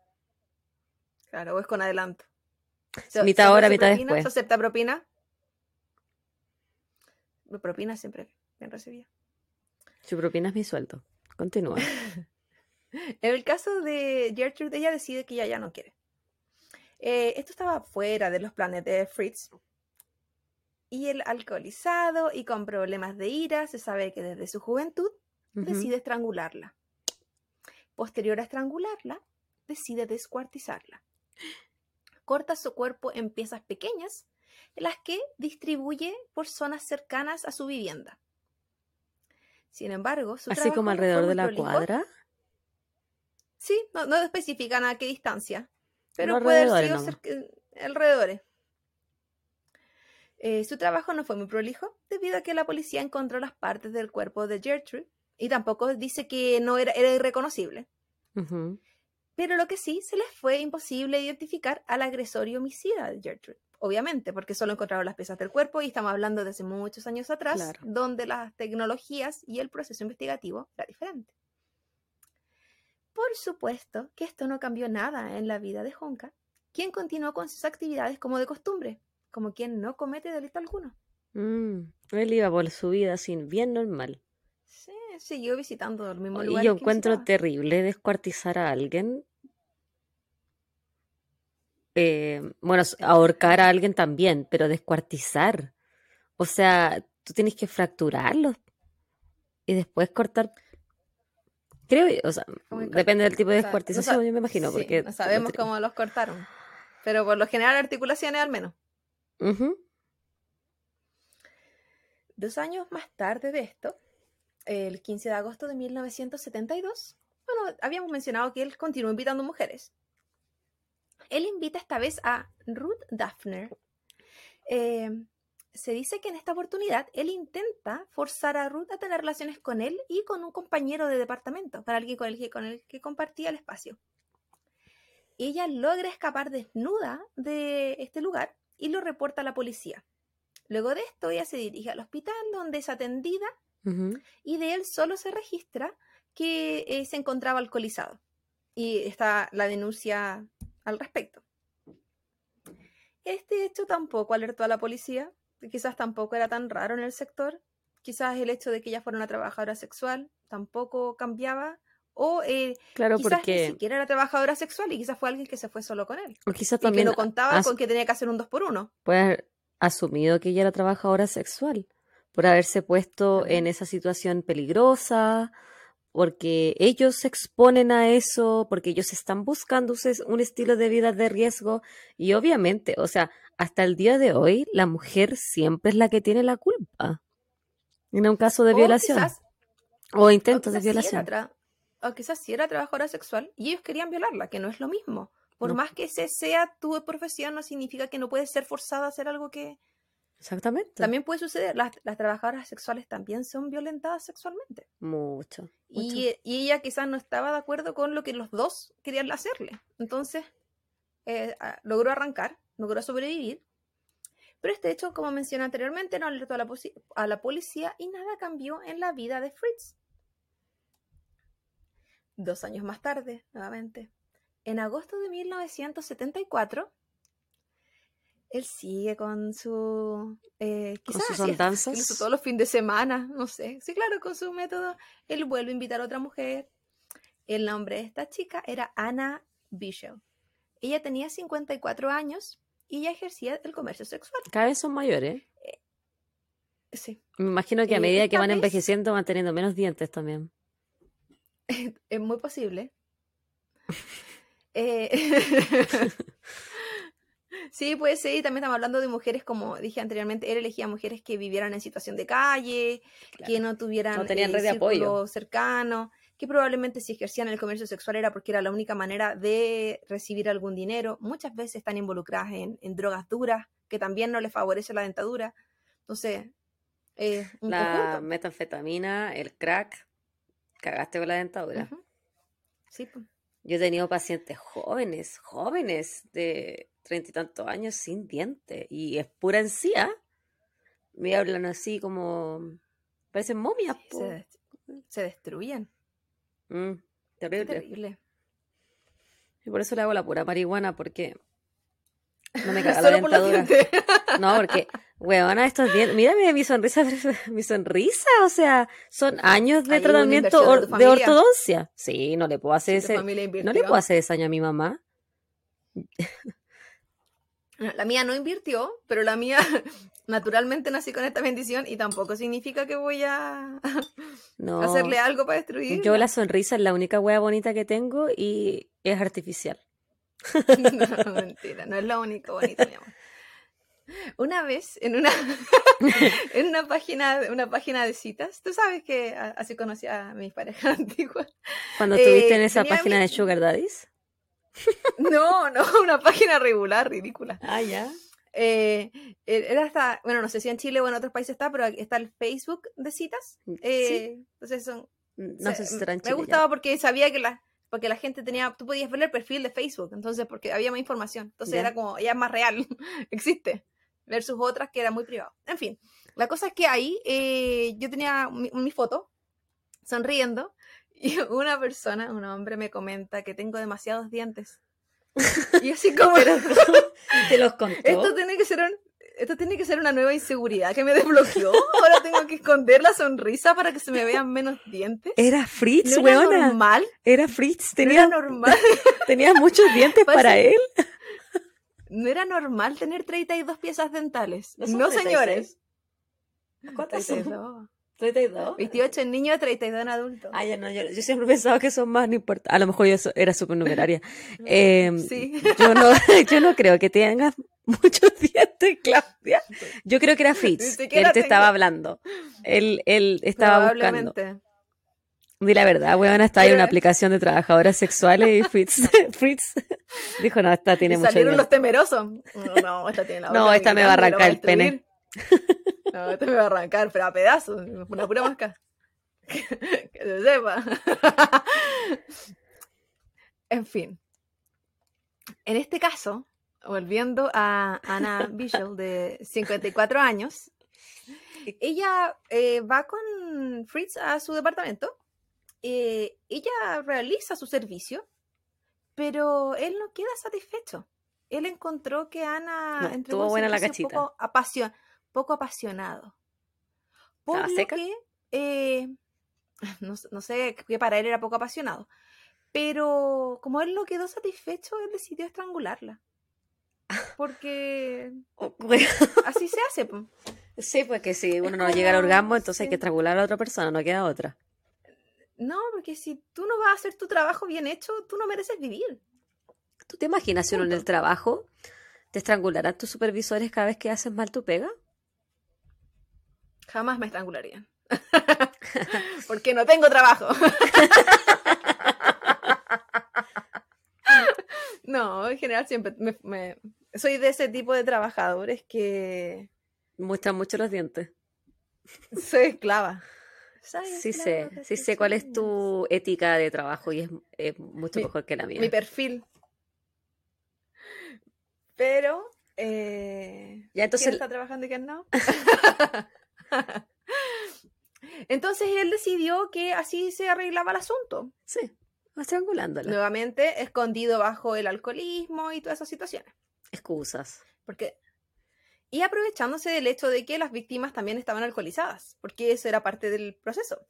Claro, o es con adelanto. Se- Mitad ahora, mitad propina, después. ¿Se acepta propina? Propina siempre bien recibida. Su propina es mi sueldo. Continúa. En el caso de Gertrude, ella decide que ella ya no quiere. Eh, esto estaba fuera de los planes de Fritz. Y el alcoholizado y con problemas de ira, se sabe que desde su juventud decide estrangularla. Posterior a estrangularla, decide descuartizarla. Corta su cuerpo en piezas pequeñas, las que distribuye por zonas cercanas a su vivienda. Sin embargo, su Así como alrededor de la prolijo. cuadra. Sí, no, no especifican a qué distancia, pero puede haber alrededores sido cerca- alrededores. Eh, su trabajo no fue muy prolijo debido a que la policía encontró las partes del cuerpo de Gertrude y tampoco dice que no era, era irreconocible. Pero lo que sí se les fue imposible identificar al agresor y homicida de Gertrude. Obviamente, porque solo encontraron las piezas del cuerpo y estamos hablando de hace muchos años atrás, Claro. donde las tecnologías y el proceso investigativo era diferente. Por supuesto que esto no cambió nada en la vida de Honka, quien continuó con sus actividades como de costumbre, como quien no comete delito alguno. Mm, Él iba por su vida sin bien normal. Siguió visitando el mismo Y lugar. yo encuentro terrible descuartizar a alguien. Eh, bueno, ahorcar a alguien también, pero descuartizar. O sea, tú tienes que fracturarlos y después cortar. Creo, o sea, ¿Cómo que cort- depende del tipo de o sea, no descuartización, yo me imagino, Sí, porque no sabemos no cómo los cortaron. Pero por lo general articulaciones al menos. Dos años más tarde de esto, el 15 de agosto de 1972, bueno, habíamos mencionado que él continuó invitando mujeres. Él invita esta vez a Ruth Daphner. Eh, se dice que en esta oportunidad él intenta forzar a Ruth a tener relaciones con él y con un compañero de departamento, para alguien con el que, con el que compartía el espacio. Ella logra escapar desnuda de este lugar y lo reporta a la policía. Luego de esto, ella se dirige al hospital donde es atendida y de él solo se registra que eh, se encontraba alcoholizado. Y está la denuncia al respecto. Este hecho tampoco alertó a la policía, quizás tampoco era tan raro en el sector, quizás el hecho de que ella fuera una trabajadora sexual tampoco cambiaba, o eh, Claro, quizás ni porque. siquiera era trabajadora sexual y quizás fue alguien que se fue solo con él. O quizás Y que también no contaba as- con que tenía que hacer un dos por uno. puede haber asumido que ella era trabajadora sexual por haberse puesto en esa situación peligrosa, porque ellos se exponen a eso, porque ellos están buscando un estilo de vida de riesgo y obviamente, o sea, hasta el día de hoy la mujer siempre es la que tiene la culpa en un caso de O violación quizás o O intentos de sí violación. o quizás sí era trabajadora sexual y ellos querían violarla, que no es lo mismo. Por No. más que ese sea tu profesión, no significa que no puedes ser forzada a hacer algo que Exactamente. también puede suceder. Las, las trabajadoras sexuales también son violentadas sexualmente. Mucho. mucho. Y, ella quizás no estaba de acuerdo con lo que los dos querían hacerle. Entonces, eh, logró arrancar, logró sobrevivir. Pero este hecho, como mencioné anteriormente, no alertó a la, a la policía y nada cambió en la vida de Fritz. Dos años más tarde, nuevamente, en agosto de 1974, él sigue con su... eh, Con quizás sus así, andanzas. incluso todos los fines de semana, no sé. Sí, claro, con su método, él vuelve a invitar a otra mujer. El nombre de esta chica era Anna Bishop. Ella tenía 54 años y ella ejercía el comercio sexual. Cada vez son mayores. Sí, Me imagino que a Eh, medida que van vez- envejeciendo van teniendo menos dientes también. es muy posible. Eh, sí, puede ser. Y también estamos hablando de mujeres, como dije anteriormente, él elegía mujeres que vivieran en situación de calle, que no tuvieran No tenían eh, red de apoyo. cercano, que probablemente si ejercían el comercio sexual era porque era la única manera de recibir algún dinero. Muchas veces están involucradas en, en drogas duras, que también no les favorece la dentadura. Entonces, eh, un La conjunto. metanfetamina, el crack, cagaste con la dentadura. Sí, pues. Yo he tenido pacientes jóvenes, jóvenes de treinta y tantos años sin dientes y es pura encía. Me hablan así como, parecen momias. Sí, se, des- se destruyen. Mm, Qué terrible. terrible. Y por eso le hago la pura marihuana porque no me caga la por dentadura. No, porque, weona, estos dientes, mírame mi sonrisa, mi sonrisa, o sea, son años de Hay tratamiento de ortodoncia. Sí, no le puedo hacer Si ese, no le puedo hacer ese daño a mi mamá. La mía no invirtió, pero la mía naturalmente nací con esta bendición y tampoco significa que voy a No. hacerle algo para destruir. Yo la sonrisa es la única wea bonita que tengo y es artificial. No, mentira, no es lo único bonito, mi amor. Una vez en una en una página una página de citas, tú sabes que así conocí a mis parejas antiguas. Cuando Eh, estuviste en esa tenía página mi- de Sugar Daddies. No, no, una página regular, ridícula. Ah, ya. Eh, era hasta, bueno, no sé si en Chile o en otros países está, pero está el Facebook de citas. Eh, Entonces son No se- sé si será en me ya. gustaba porque sabía que la porque la gente tenía, tú podías ver el perfil de Facebook, entonces porque había más información, entonces Ya. era como, ya es más real, existe, versus otras que era muy privado. En fin, la cosa es que ahí eh, yo tenía mi, mi foto sonriendo y una persona, un hombre me comenta que tengo demasiados dientes. Y así como, ¿Te los contó? esto tiene que ser un- esto tiene que ser una nueva inseguridad que me desbloqueó. Ahora tengo que esconder la sonrisa para que se me vean menos dientes. Era Fritz, No era weona. normal. Era Fritz. No Tenía, era normal. tenía muchos dientes Parece- para él. No era normal tener 32 piezas dentales. ¿No No, son 36? señores. ¿Cuántas son? 32. 32. 28 en niño, 32 en adulto. Ah, ya no, yo, yo siempre pensaba que son más, no importa. A lo mejor yo so- era supernumeraria. Eh, Sí. yo, no, yo no creo que tengas muchos dientes, Claudia. Yo creo que era que siquiera él te tengo. estaba hablando. Él, él estaba buscando. Di la verdad, está ahí Pero una aplicación de trabajadoras sexuales y Fritz, Fritz dijo, no, esta tiene mucho salieron los temerosos. No, esta tiene la No, esta me va a arrancar el pene. No, esta me va a arrancar, pero a pedazos, una pura mosca. Que, se sepa. En fin. En este caso, volviendo a Ana Bishop, de 54 años, ella eh, va con Fritz a su departamento. eh, ella realiza su servicio, pero él no queda satisfecho. Él encontró que Ana No, un buena la cachita. Poco, apasio- poco apasionado. Por ¿Estaba lo seca? que, eh, no, sé- no sé qué para él era poco apasionado. Pero como él no quedó satisfecho, él decidió estrangularla. Porque Oh, así se hace. po. Sí, pues que si uno no como- llega al orgasmo, entonces hay que estrangular a la otra persona, no queda otra. No, porque si tú no vas a hacer tu trabajo bien hecho, tú no mereces vivir. ¿Tú te imaginas si uno en el trabajo te estrangularán tus supervisores cada vez que haces mal tu pega? Jamás me estrangularían. porque no tengo trabajo. no, en general siempre me- me- soy de ese tipo de trabajadores que Muestran mucho los dientes. soy esclava. Soy Sí esclava sé, sí sé cuál es tu ética de trabajo y es, es mucho Mi- mejor que la mía. mi perfil. Pero, eh, Ya, entonces- ¿quién está trabajando y quién no? Entonces él decidió que así se arreglaba el asunto. Sí, estrangulándola. Nuevamente, escondido bajo el alcoholismo y todas esas situaciones. Excusas. Porque, y aprovechándose del hecho de que las víctimas también estaban alcoholizadas, porque eso era parte del proceso.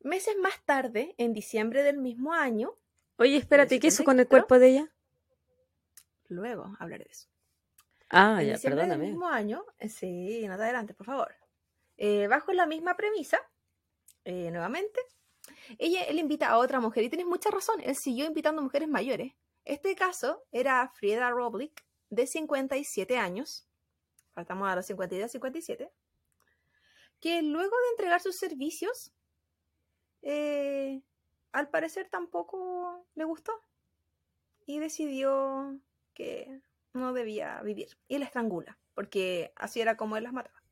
Meses más tarde, en diciembre del mismo año, Oye, espérate, ¿qué hizo con el 74? cuerpo de ella? luego hablaré de eso. Ah, en ya, diciembre del perdóname. mismo año, eh, sí, te adelante, por favor. Eh, bajo la misma premisa, eh, nuevamente, ella, él invita a otra mujer y tienes mucha razón, él siguió invitando mujeres mayores. Este caso era Frieda Roblick, de 57 años, faltamos a los 52, 57, que luego de entregar sus servicios, eh, al parecer tampoco le gustó y decidió que no debía vivir y la estrangula, porque así era como él las mataba.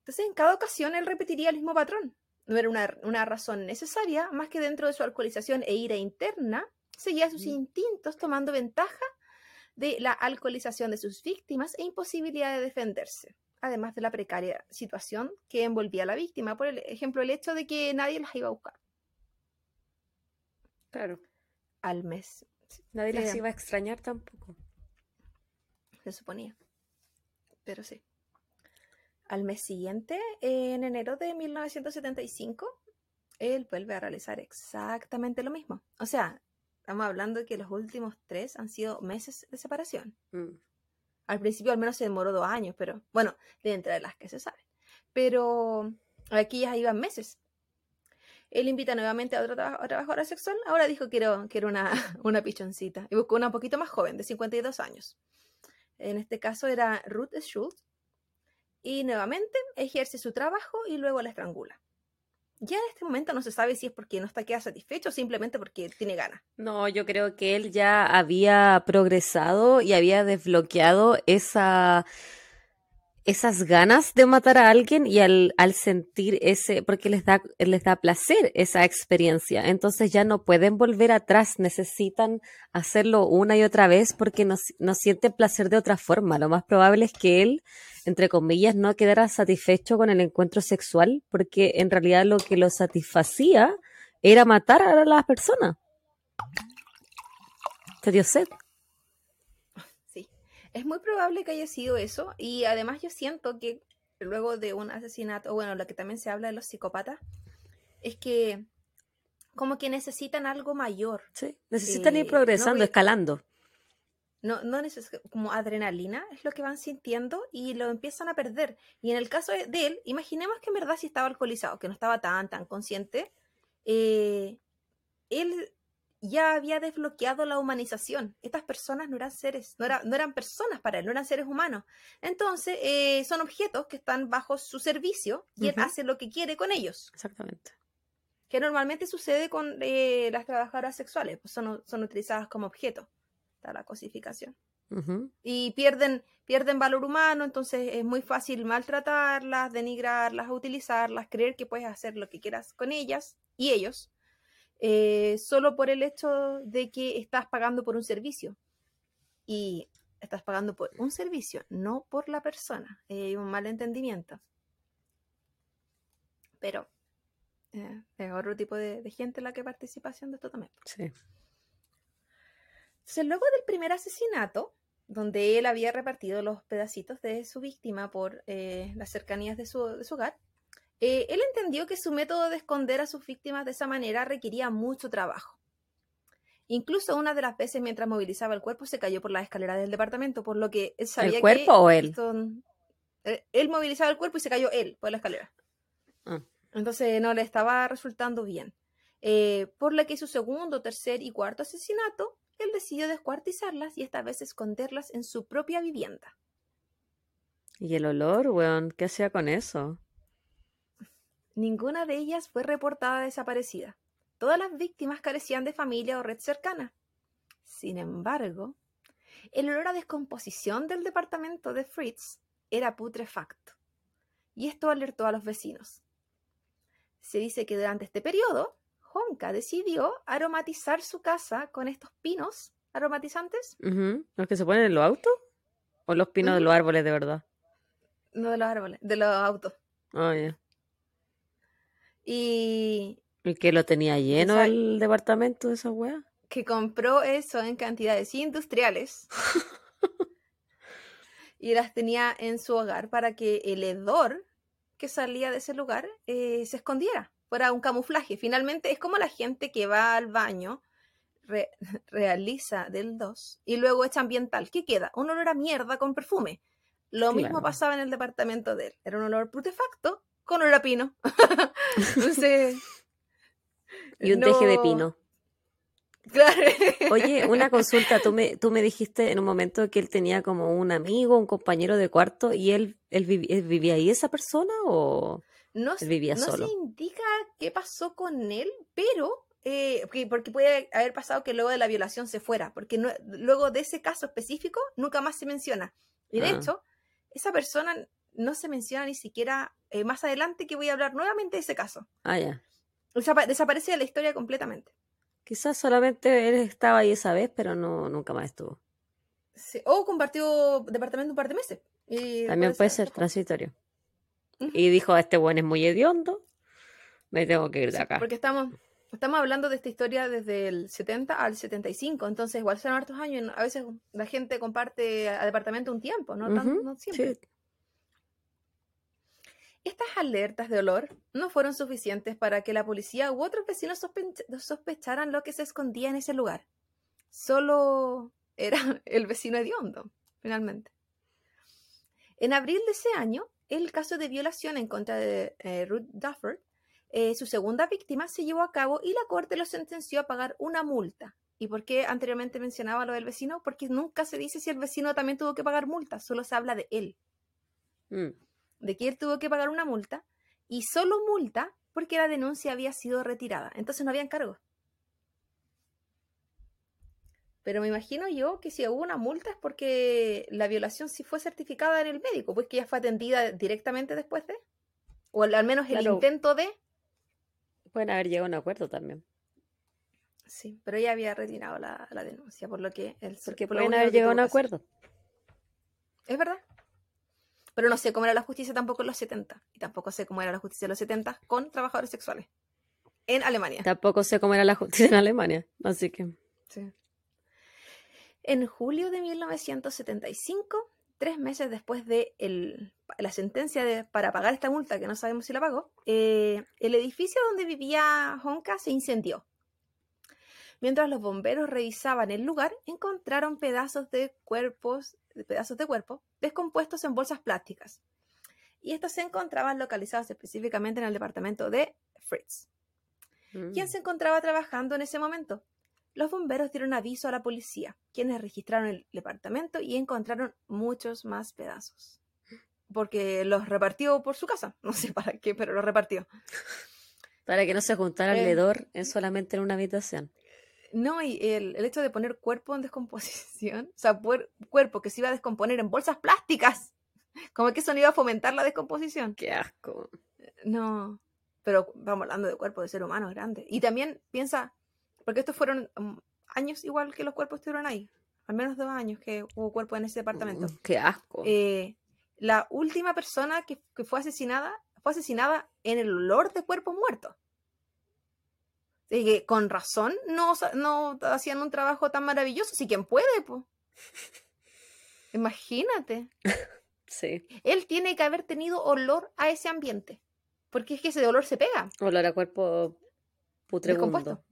Entonces, en cada ocasión él repetiría el mismo patrón. No era una, razón necesaria, más que dentro de su alcoholización e ira interna, seguía sus instintos tomando ventaja de la alcoholización de sus víctimas e imposibilidad de defenderse, además de la precaria situación que envolvía a la víctima, por ejemplo, el hecho de que nadie las iba a buscar. Claro. Al mes. Nadie las iba a extrañar tampoco. Se suponía. Pero sí. Al mes siguiente, en enero de 1975, él vuelve a realizar exactamente lo mismo. O sea, estamos hablando de que los últimos tres han sido meses de separación. Mm. Al principio al menos se demoró dos años, pero bueno, de entre las que se saben. Pero aquí ya iban meses. Él invita nuevamente a otra trabajadora sexual. Ahora dijo que era, que era una, una pichoncita. Y buscó una un poquito más joven, de 52 años. En este caso era Ruth Schultz, y nuevamente ejerce su trabajo y luego la estrangula. Ya en este momento no se sabe si es porque no está queda satisfecho o simplemente porque tiene ganas. No, yo creo que él ya había progresado y había desbloqueado esa esas ganas de matar a alguien y al, al, sentir ese, porque les da, les da placer esa experiencia. Entonces ya no pueden volver atrás, necesitan hacerlo una y otra vez porque no, no sienten placer de otra forma. Lo más probable es que él, entre comillas, no quedara satisfecho con el encuentro sexual porque en realidad lo que lo satisfacía era matar a las personas. Te dio sed. Es muy probable que haya sido eso y además yo siento que luego de un asesinato, o bueno, lo que también se habla de los psicópatas, es que como que necesitan algo mayor. Sí, necesitan ir eh, progresando, escalando. No, no necesitan como adrenalina, es lo que van sintiendo y lo empiezan a perder. Y en el caso de él, imaginemos que en verdad sí estaba alcoholizado, que no estaba tan, tan consciente. Eh, él ya había desbloqueado la humanización. Estas personas no eran seres, no, no eran personas para él, no eran seres humanos. Entonces, eh, son objetos que están bajo su servicio y él hace lo que quiere con ellos. Exactamente. Que normalmente sucede con eh, las trabajadoras sexuales, pues son, son utilizadas como objetos. Está la cosificación. Y pierden, pierden valor humano, entonces es muy fácil maltratarlas, denigrarlas, utilizarlas, creer que puedes hacer lo que quieras con ellas y ellos eh, solo por el hecho de que estás pagando por un servicio. Y estás pagando por un servicio, no por la persona. Hay un mal entendimiento. Pero eh, es otro tipo de, gente la que participa haciendo esto también. Sí. Entonces, luego del primer asesinato, donde él había repartido los pedacitos de su víctima por eh, las cercanías de su, de su hogar, eh, él entendió que su método de esconder a sus víctimas de esa manera requería mucho trabajo. Incluso una de las veces mientras movilizaba el cuerpo se cayó por la escalera del departamento, por lo que él sabía ¿El cuerpo o él? Eh, él movilizaba el cuerpo y se cayó él por la escalera. Ah. Entonces no le estaba resultando bien. Eh, por lo que su segundo, tercer y cuarto asesinato, él decidió descuartizarlas y esta vez esconderlas en su propia vivienda. ¿Y el olor, weón? ¿Qué hacía con eso? Ninguna de ellas fue reportada desaparecida. Todas las víctimas carecían de familia o red cercana. Sin embargo, el olor a descomposición del departamento de Fritz era putrefacto, y esto alertó a los vecinos. Se dice que durante este periodo, Honka decidió aromatizar su casa con estos pinos aromatizantes. ¿Los que se ponen en los autos? ¿O los pinos de los árboles de verdad? No de los árboles, de los autos. Oh, ya. Y... ¿El que lo tenía lleno el departamento de esa weá? Que compró eso en cantidades industriales. y las tenía en su hogar para que el hedor que salía de ese lugar eh, se escondiera, fuera un camuflaje. Finalmente es como la gente que va al baño, realiza del 2 y luego echa ambiental. ¿Qué queda? Un olor a mierda con perfume. Lo mismo pasaba en el departamento de él. Era un olor putefacto con un pino. Entonces. Y un teje de no- pino. Claro. Oye, una consulta, tú me, tú me dijiste en un momento que él tenía como un amigo, un compañero de cuarto, y él, él, vivía ahí esa persona o No, él se- vivía no solo. se indica qué pasó con él, pero eh, porque, porque puede haber pasado que luego de la violación se fuera, porque no- luego de ese caso específico nunca más se menciona. Y de Ah. hecho, esa persona no se menciona ni siquiera eh, más adelante que voy a hablar nuevamente de ese caso. Ah, ya. Desapa- desaparece de la historia completamente. Quizás solamente él estaba ahí esa vez, pero no, nunca más estuvo. Sí, O compartió departamento un par de meses. y También puede se- ser transitorio. Y dijo, este buen es muy hediondo, me tengo que ir de Sí, acá. porque estamos, estamos hablando de esta historia desde el 70 al 75, entonces igual son hartos años. A veces la gente comparte a departamento un tiempo, no, Tan- no siempre. sí. Estas alertas de olor no fueron suficientes para que la policía u otros vecinos sospe- sospecharan lo que se escondía en ese lugar. Solo era el vecino hediondo, finalmente. En abril de ese año, el caso de violación en contra de eh, Ruth Dufford, eh, su segunda víctima, se llevó a cabo y la corte lo sentenció a pagar una multa. ¿Y por qué anteriormente mencionaba lo del vecino? Porque nunca se dice si el vecino también tuvo que pagar multa, solo se habla de él Mm. De que él tuvo que pagar una multa y solo multa porque la denuncia había sido retirada. Entonces no habían cargos. Pero me imagino yo que si hubo una multa es porque la violación sí fue certificada en el médico, pues que ya fue atendida directamente después de. O al, al menos el Claro. intento de. Pueden haber llegado a un acuerdo también. Sí, pero ella había retirado la, la denuncia, por lo que él Porque por lo pueden haber llegado a un acuerdo. Es verdad. Pero no sé cómo era la justicia tampoco en los 70. Y tampoco sé cómo era la justicia en los 70 con trabajadores sexuales. En Alemania. Tampoco sé cómo era la justicia en Alemania, así que Sí. En julio de 1975, tres meses después de el- la sentencia de- para pagar esta multa, que no sabemos si la pagó, eh, el edificio donde vivía Honka se incendió. Mientras los bomberos revisaban el lugar, encontraron pedazos de cuerpos, pedazos de cuerpo descompuestos en bolsas plásticas. Y estos se encontraban localizados específicamente en el departamento de Fritz. mm, ¿Quién se encontraba trabajando en ese momento? Los bomberos dieron aviso a la policía, quienes registraron el departamento y encontraron muchos más pedazos. Porque los repartió por su casa. No sé para qué, pero los repartió. para que no se juntara el Eh. hedor en solamente en una habitación. No, y el, el hecho de poner cuerpo en descomposición, o sea, puer- cuerpo que se iba a descomponer en bolsas plásticas, como que eso no iba a fomentar la descomposición. Qué asco. No, pero vamos hablando de cuerpos de ser humano grande. Y también piensa, porque estos fueron mm, años igual que los cuerpos estuvieron ahí, al menos dos años que hubo cuerpo en ese departamento. Mm, Qué asco. Eh, la última persona que, que fue asesinada fue asesinada en el olor de cuerpos muertos. Así que con razón no, no hacían un trabajo tan maravilloso. Si quien puede, pues. Imagínate. sí. Él tiene que haber tenido olor a ese ambiente. Porque es que ese olor se pega. Olor a cuerpo putrebundo.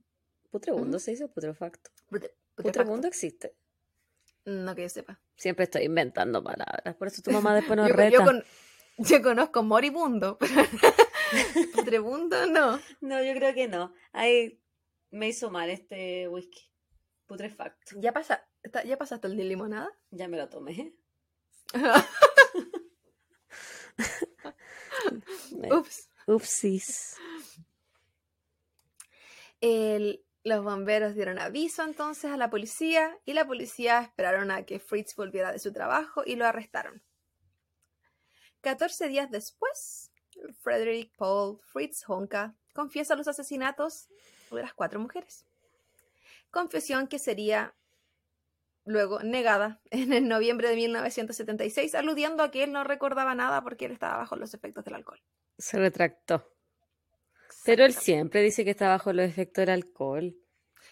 Putrebundo se dice putrefacto. Putre- putrefacto. Putrebundo existe. No que yo sepa. Siempre estoy inventando palabras. Por eso tu mamá después nos yo, reta. yo con- yo conozco moribundo, pero putrebundo no. No, yo creo que no. Ahí me hizo mal este whisky. Putrefacto. ¿Ya, pasa, está- ¿Ya pasaste el de limonada? Ya me lo tomé. ¿eh? Ups. Upsis. El- los bomberos dieron aviso entonces a la policía y la policía esperaron a que Fritz volviera de su trabajo y lo arrestaron. 14 días después, Frederick Paul Fritz Honka confiesa los asesinatos de las cuatro mujeres. Confesión que sería luego negada en el noviembre de 1976, aludiendo a que él no recordaba nada porque él estaba bajo los efectos del alcohol. Se retractó. Pero él siempre dice que está bajo los efectos del alcohol.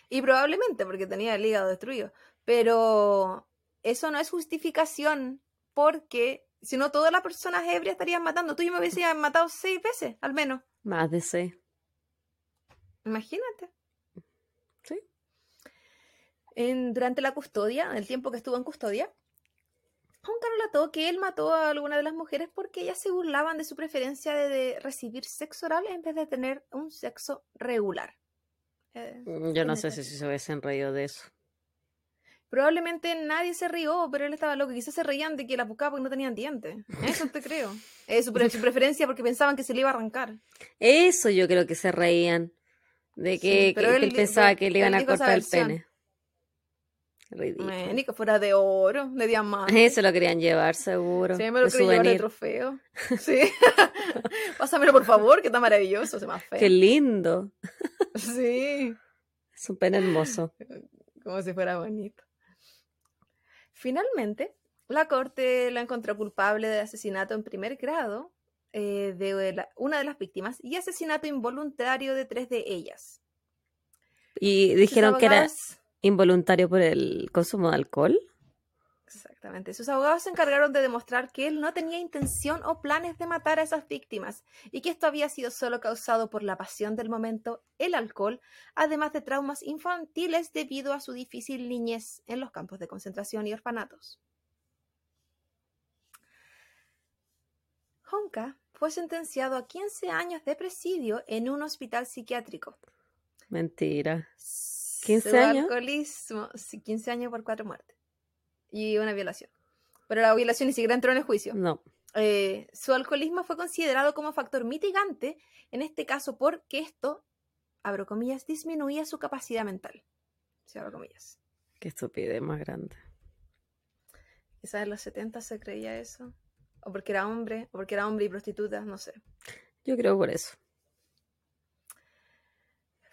Y probablemente porque tenía el hígado destruido. Pero eso no es justificación porque si no todas las personas ebrias estarían matando. Tú y yo me hubiesen matado seis veces, al menos. Más de seis. Imagínate. Sí. En- durante la custodia, el tiempo que estuvo en custodia, Honka relató que él mató a alguna de las mujeres porque ellas se burlaban de su preferencia de, de recibir sexo oral en vez de tener un sexo regular. Eh, Yo no sé si se hubiesen reído de eso. Probablemente nadie se rió, pero él estaba loco. Quizás se reían de que la buscaba porque no tenían dientes. Eso te creo. Es su, pre- su preferencia porque pensaban que se le iba a arrancar. Eso yo creo que se reían. De Sí, que, pero que- él pensaba pero que le iban a cortar el pene. Ridículo. Que fuera de oro, de diamante. Eso lo querían llevar seguro. Sí, me lo de quería llevar de trofeo. Sí. Pásamelo, por favor, que está maravilloso, se más feo. Qué lindo. Sí. Es un pene hermoso. Como si fuera bonito. Finalmente, la corte la encontró culpable de asesinato en primer grado eh, de la- una de las víctimas y asesinato involuntario de tres de ellas. Y dijeron que era involuntario por el consumo de alcohol. Exactamente. Sus abogados se encargaron de demostrar que él no tenía intención o planes de matar a esas víctimas y que esto había sido solo causado por la pasión del momento, el alcohol, además de traumas infantiles debido a su difícil niñez en los campos de concentración y orfanatos. Honka fue sentenciado a 15 años de presidio en un hospital psiquiátrico. Mentira. Su 15 años. alcoholismo, sí, 15 años por cuatro muertes. Y una violación. Pero la violación ni siquiera entró en el juicio. No. Eh, su alcoholismo fue considerado como factor mitigante, en este caso porque esto, abro comillas, disminuía su capacidad mental. Cierro comillas. Qué estupidez más grande. Quizás en los 70 se creía eso. O porque era hombre, o porque era hombre y prostituta, no sé. Yo creo por eso.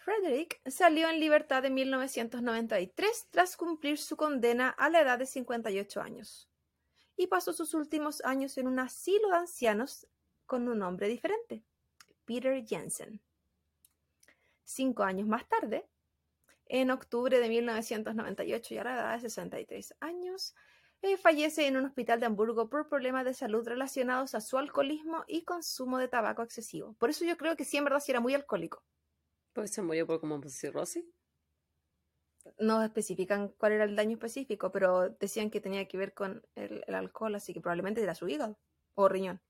Frederick salió en libertad en 1993 tras cumplir su condena a la edad de 58 años y pasó sus últimos años en un asilo de ancianos con un nombre diferente, Peter Jensen. Cinco años más tarde, en octubre de 1998 y a la edad de 63 años, eh, fallece en un hospital de Hamburgo por problemas de salud relacionados a su alcoholismo y consumo de tabaco excesivo. Por eso yo creo que sí, en verdad, sí era muy alcohólico. Pues se murió por como cirrosis. no especifican cuál era el daño específico, pero decían que tenía que ver con el, el alcohol, así que probablemente era su hígado o riñón.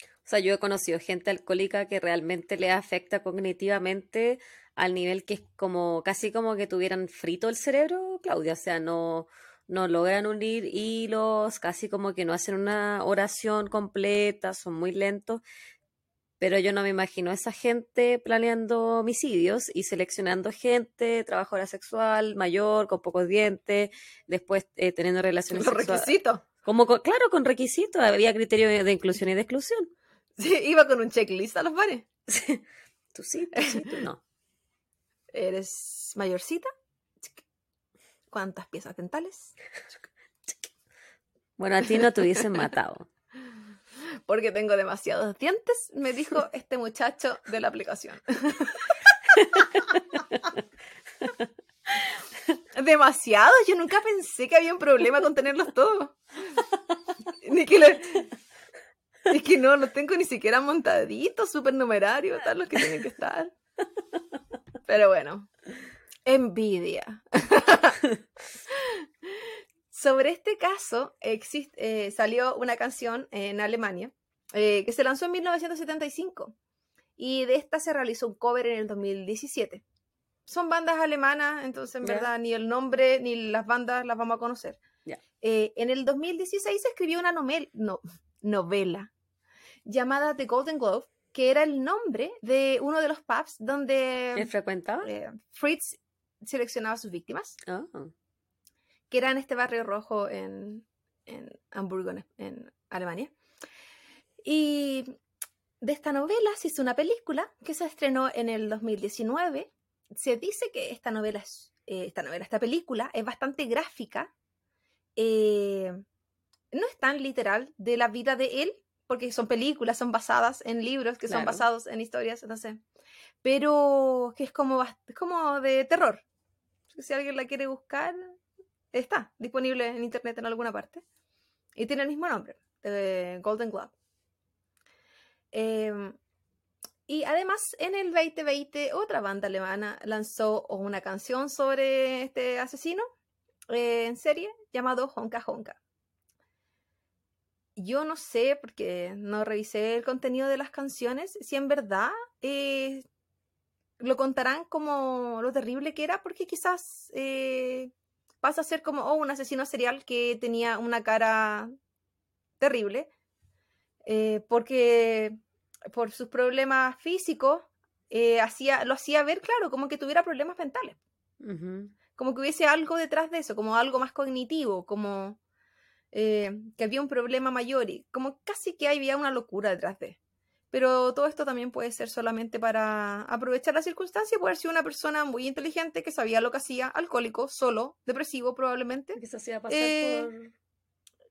O sea, yo he conocido gente alcohólica que realmente le afecta cognitivamente al nivel que es como casi como que tuvieran frito el cerebro, Claudia. O sea, no, no logran unir hilos, casi como que no hacen una oración completa, son muy lentos. Pero yo no me imagino a esa gente planeando homicidios y seleccionando gente, trabajadora sexual, mayor, con pocos dientes, después eh, teniendo relaciones Los sexuales. requisitos. Como, con- claro, con requisitos, había criterio de de inclusión y de exclusión. Sí, iba con un checklist a los bares. Sí. Tú sí, tú sí, tú no. ¿Eres mayorcita? ¿Cuántas piezas dentales? Bueno, a ti no te hubiesen matado. Porque tengo demasiados dientes, me dijo este muchacho de la aplicación. Demasiados, yo nunca pensé que había un problema con tenerlos todos. Ni que le- Es que no los tengo ni siquiera montaditos, supernumerarios, están los que tienen que estar. Pero bueno, envidia. Sobre este caso exist- eh, salió una canción en Alemania eh, que se lanzó en 1975 y de esta se realizó un cover en el 2017. Son bandas alemanas, entonces en verdad ni el nombre ni las bandas las vamos a conocer. Eh, en el 2016 se escribió una no, novela llamada The Golden Glove, que era el nombre de uno de los pubs donde eh, Fritz seleccionaba a sus víctimas. Ah, que era en este barrio rojo en, en Hamburgo, en, en Alemania. Y de esta novela se hizo una película que se estrenó en el 2019. Se dice que esta novela, es, eh, esta novela, esta película es bastante gráfica. Eh, no es tan literal de la vida de él, porque son películas, son basadas en libros que son basados en historias, no sé. Pero que es como, es como de terror. Si alguien la quiere buscar, está disponible en internet en alguna parte. Y tiene el mismo nombre, de Golden Globe. Em, y además, en el 2020, otra banda alemana lanzó una canción sobre este asesino eh, en serie llamado Honka Honka. yo no sé, porque no revisé el contenido de las canciones, si en verdad eh, lo contarán como lo terrible que era, porque quizás eh, pasa a ser como oh, un asesino serial que tenía una cara terrible, eh, porque por sus problemas físicos hacía, lo hacía ver, claro, como que tuviera problemas mentales. Como que hubiese algo detrás de eso, como algo más cognitivo, como eh, que había un problema mayor y como casi que había una locura detrás de. Pero todo esto también puede ser solamente para aprovechar la circunstancia, puede ser una persona muy inteligente que sabía lo que hacía, alcohólico, solo, depresivo probablemente. Que se hacía pasar eh, por...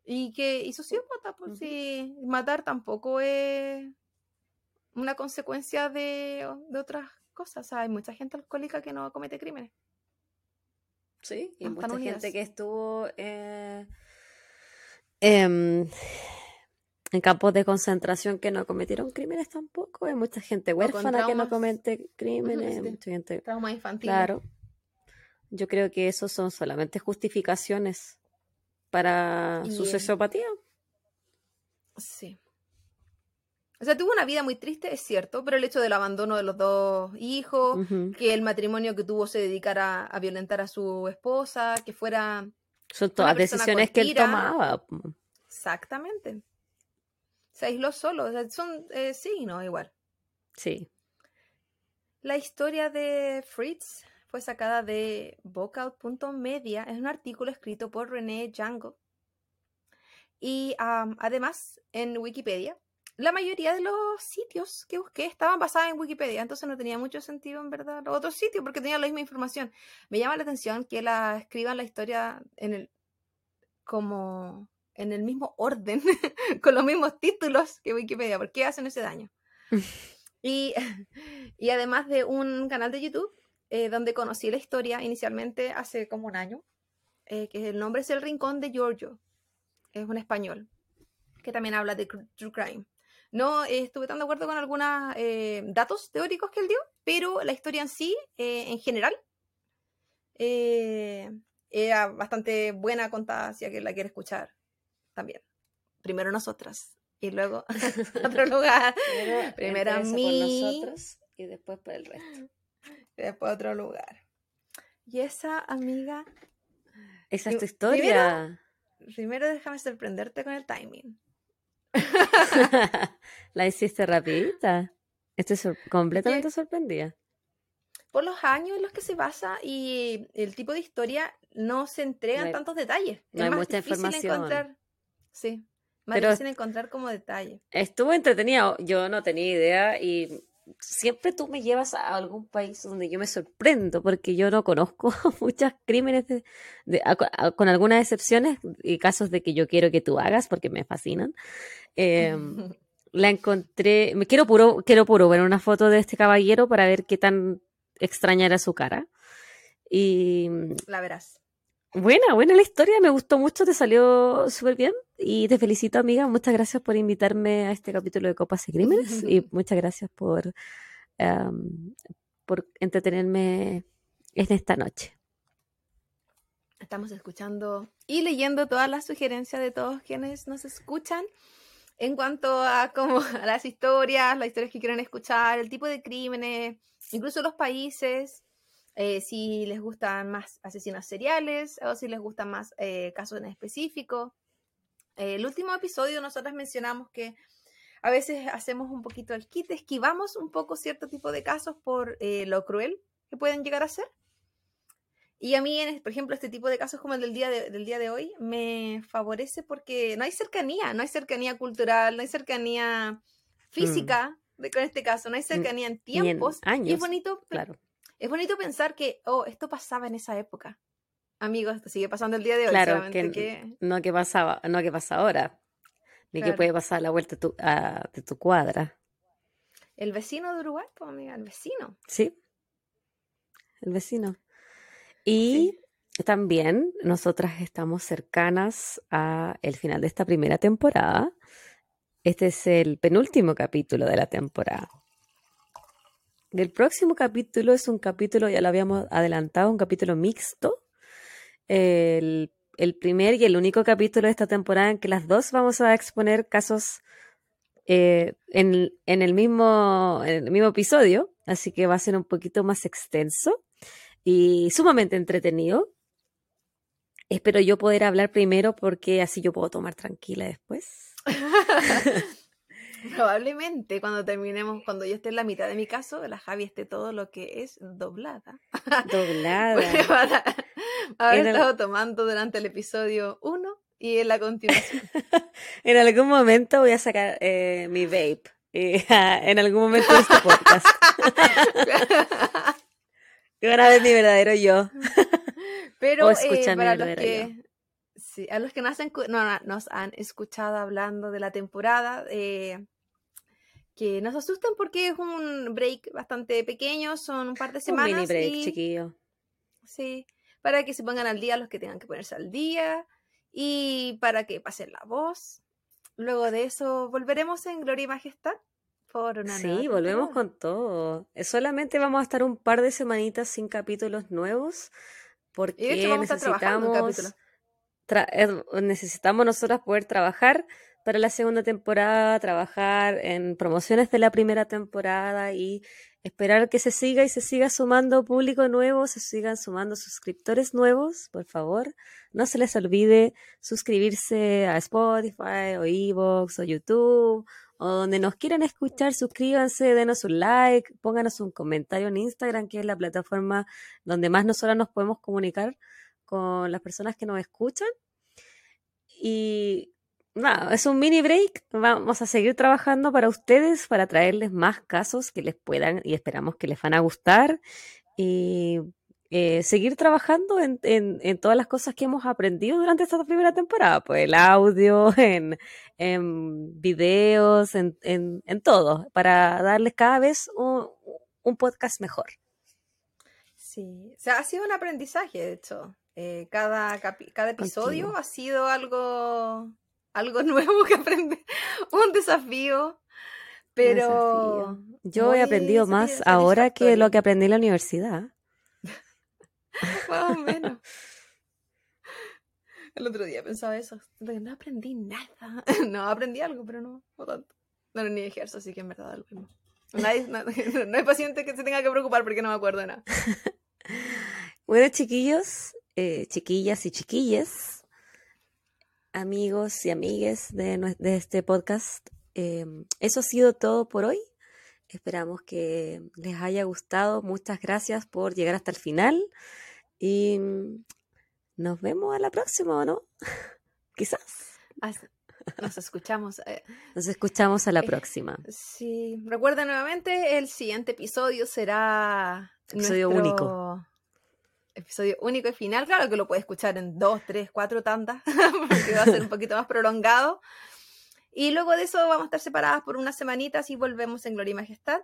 Y que hizo sociópata, pues sí, matar tampoco es una consecuencia de, de otras cosas. hay mucha gente alcohólica que no comete crímenes. Sí, y mucha gente que estuvo... Eh Em, en campos de concentración que no cometieron crímenes tampoco. Hay mucha gente huérfana que no comete crímenes, mucha gente. Trauma infantil. Claro. Yo creo que eso son solamente justificaciones para su sociopatía. Sí. O sea, tuvo una vida muy triste, es cierto, pero el hecho del abandono de los dos hijos, que el matrimonio que tuvo se dedicara a violentar a su esposa, que fuera son todas decisiones que él tomaba. Exactamente. Se aisló solo. son eh, sí, no, igual. Sí. La historia de Fritz fue sacada de vocal.media. Es un artículo escrito por René Django. Y además, en Wikipedia, la mayoría de los sitios que busqué estaban basados en Wikipedia, entonces no tenía mucho sentido en verdad los otros sitios porque tenían la misma información. Me llama la atención que la escriban la historia en el como en el mismo orden, con los mismos títulos que Wikipedia. ¿Por qué hacen ese daño? y, y además de un canal de YouTube eh, donde conocí la historia inicialmente hace como un año, eh, que el nombre es El Rincón de Giorgio. Es un español que también habla de true crime. No estuve tan de acuerdo con algunos eh, datos teóricos que él dio, pero la historia en sí, eh, en general, eh, era bastante buena contada, si alguien la quiere escuchar también. Primero nosotras y luego otro lugar. Primero, a mí. nosotros y después por el resto. Y después otro lugar. Y esa amiga. Esa es tu historia. primero déjame sorprenderte con el timing. la hiciste rapidita. Estoy completamente sorprendida. Por los años en los que se basa y el tipo de historia no se entregan tantos detalles. No hay mucha información. Encontrar, sí, más difícil encontrar como detalle. Estuvo entretenido. Yo no tenía idea y siempre tú me llevas a algún país donde yo me sorprendo, porque yo no conozco muchos crímenes, con algunas excepciones y casos de que yo quiero que tú hagas, porque me fascinan. Em, la encontré, me quiero puro, quiero puro ver una foto de este caballero para ver qué tan extraña era su cara. Y la verás. Buena, buena la historia, me gustó mucho, te salió súper bien y te felicito amiga, muchas gracias por invitarme a este capítulo de Copas y Crímenes y muchas gracias por, por entretenerme en esta noche. Estamos escuchando y leyendo todas las sugerencias de todos quienes nos escuchan en cuanto a como a las historias, las historias que quieren escuchar, el tipo de crímenes, incluso los países. Eh, si les gustan más asesinos seriales o si les gustan más eh, casos en específico. el último episodio nosotros mencionamos que a veces hacemos un poquito el kit, esquivamos un poco cierto tipo de casos por eh, lo cruel que pueden llegar a ser. Y a mí, por ejemplo, este tipo de casos como el del día de, del día de hoy me favorece porque no hay cercanía, no hay cercanía cultural, no hay cercanía mm. física de, con este caso, no hay cercanía en tiempos. Y es bonito, claro. Es bonito pensar que, oh, esto pasaba en esa época. Amigos, esto sigue pasando el día de hoy. Claro, que, no que pasaba, no que pasa ahora, ni que puede pasar a la vuelta de tu, de tu cuadra. El vecino de Uruguay, pues amiga, el vecino. Sí, el vecino. Y también nosotras estamos cercanas a el final de esta primera temporada. Este es el penúltimo capítulo de la temporada. El próximo capítulo es un capítulo, ya lo habíamos adelantado, un capítulo mixto. El, el primer y el único capítulo de esta temporada en que las dos vamos a exponer casos eh, en, en, el mismo, en el mismo episodio, así que va a ser un poquito más extenso y sumamente entretenido. Espero yo poder hablar primero porque así yo puedo tomar tranquila después. Probablemente cuando terminemos, cuando yo esté en la mitad de mi caso, la Javi esté todo lo que es doblada. Doblada. haber estado tomando durante el episodio 1 y en la continuación. en algún momento voy a sacar eh, mi vape. en algún momento de este podcast. y van a ver mi verdadero yo. Pero eh, para los que, sí, a los que nos han, no, nos han escuchado hablando de la temporada, eh, que nos asusten porque es un break bastante pequeño, son un par de semanas. Un mini break, chiquillo. Sí, para que se pongan al día los que tengan que ponerse al día y para que pasen la voz. Luego de eso volveremos en Gloria y Majestad por una Sí, volvemos con todo. Eh, solamente vamos a estar un par de semanitas sin capítulos nuevos porque necesitamos, eh, necesitamos nosotras poder trabajar para la segunda temporada, trabajar en promociones de la primera temporada y esperar que se siga y se siga sumando público nuevo, se sigan sumando suscriptores nuevos, por favor. No se les olvide suscribirse a Spotify o Evox o YouTube o donde nos quieran escuchar, suscríbanse, denos un like, pónganos un comentario en Instagram, que es la plataforma donde más nosotros nos podemos comunicar con las personas que nos escuchan. Y nada, es un mini break. Vamos a seguir trabajando para ustedes, para traerles más casos que les puedan y esperamos que les van a gustar. Y eh, seguir trabajando en, en, todas las cosas que hemos aprendido durante esta primera temporada, pues el audio, en, en videos, en, en, todo, para darles cada vez un, podcast mejor. Sí, o sea, ha sido un aprendizaje, de hecho. Eh, cada, cada episodio ha sido algo algo nuevo que aprender, un desafío. Pero yo he aprendido más ahora que lo que aprendí en la universidad. Más o menos. El otro día pensaba eso. No aprendí nada. No, aprendí algo, pero no, no tanto. No, ni ejerzo, así que en verdad lo mismo. no, hay paciente que se tenga que preocupar porque no me acuerdo de nada. bueno, chiquillos, eh, chiquillas y chiquilles, amigos y amigues de, este podcast. Em, eso ha sido todo por hoy. Esperamos que les haya gustado. Muchas gracias por llegar hasta el final. Y nos vemos a la próxima, ¿no? Quizás. Nos escuchamos. Eh, nos escuchamos a la eh, próxima. Sí. Recuerden nuevamente, el siguiente episodio será. Episodio único episodio único y final. Claro que lo puedes escuchar en dos, tres, cuatro tandas, porque va a ser un poquito más prolongado. Y luego de eso vamos a estar separadas por unas semanitas y volvemos en Gloria y Majestad.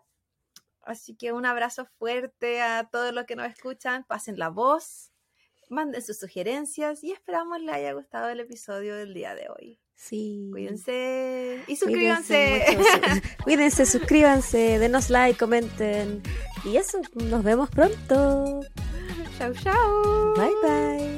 Así que un abrazo fuerte a todos los que nos escuchan. Pasen la voz, manden sus sugerencias y esperamos les haya gustado el episodio del día de hoy. Sí. Cuídense y suscríbanse. Cuídense, suscríbanse, denos like, comenten. Y eso, nos vemos pronto. Ciao, ciao. Bye, bye.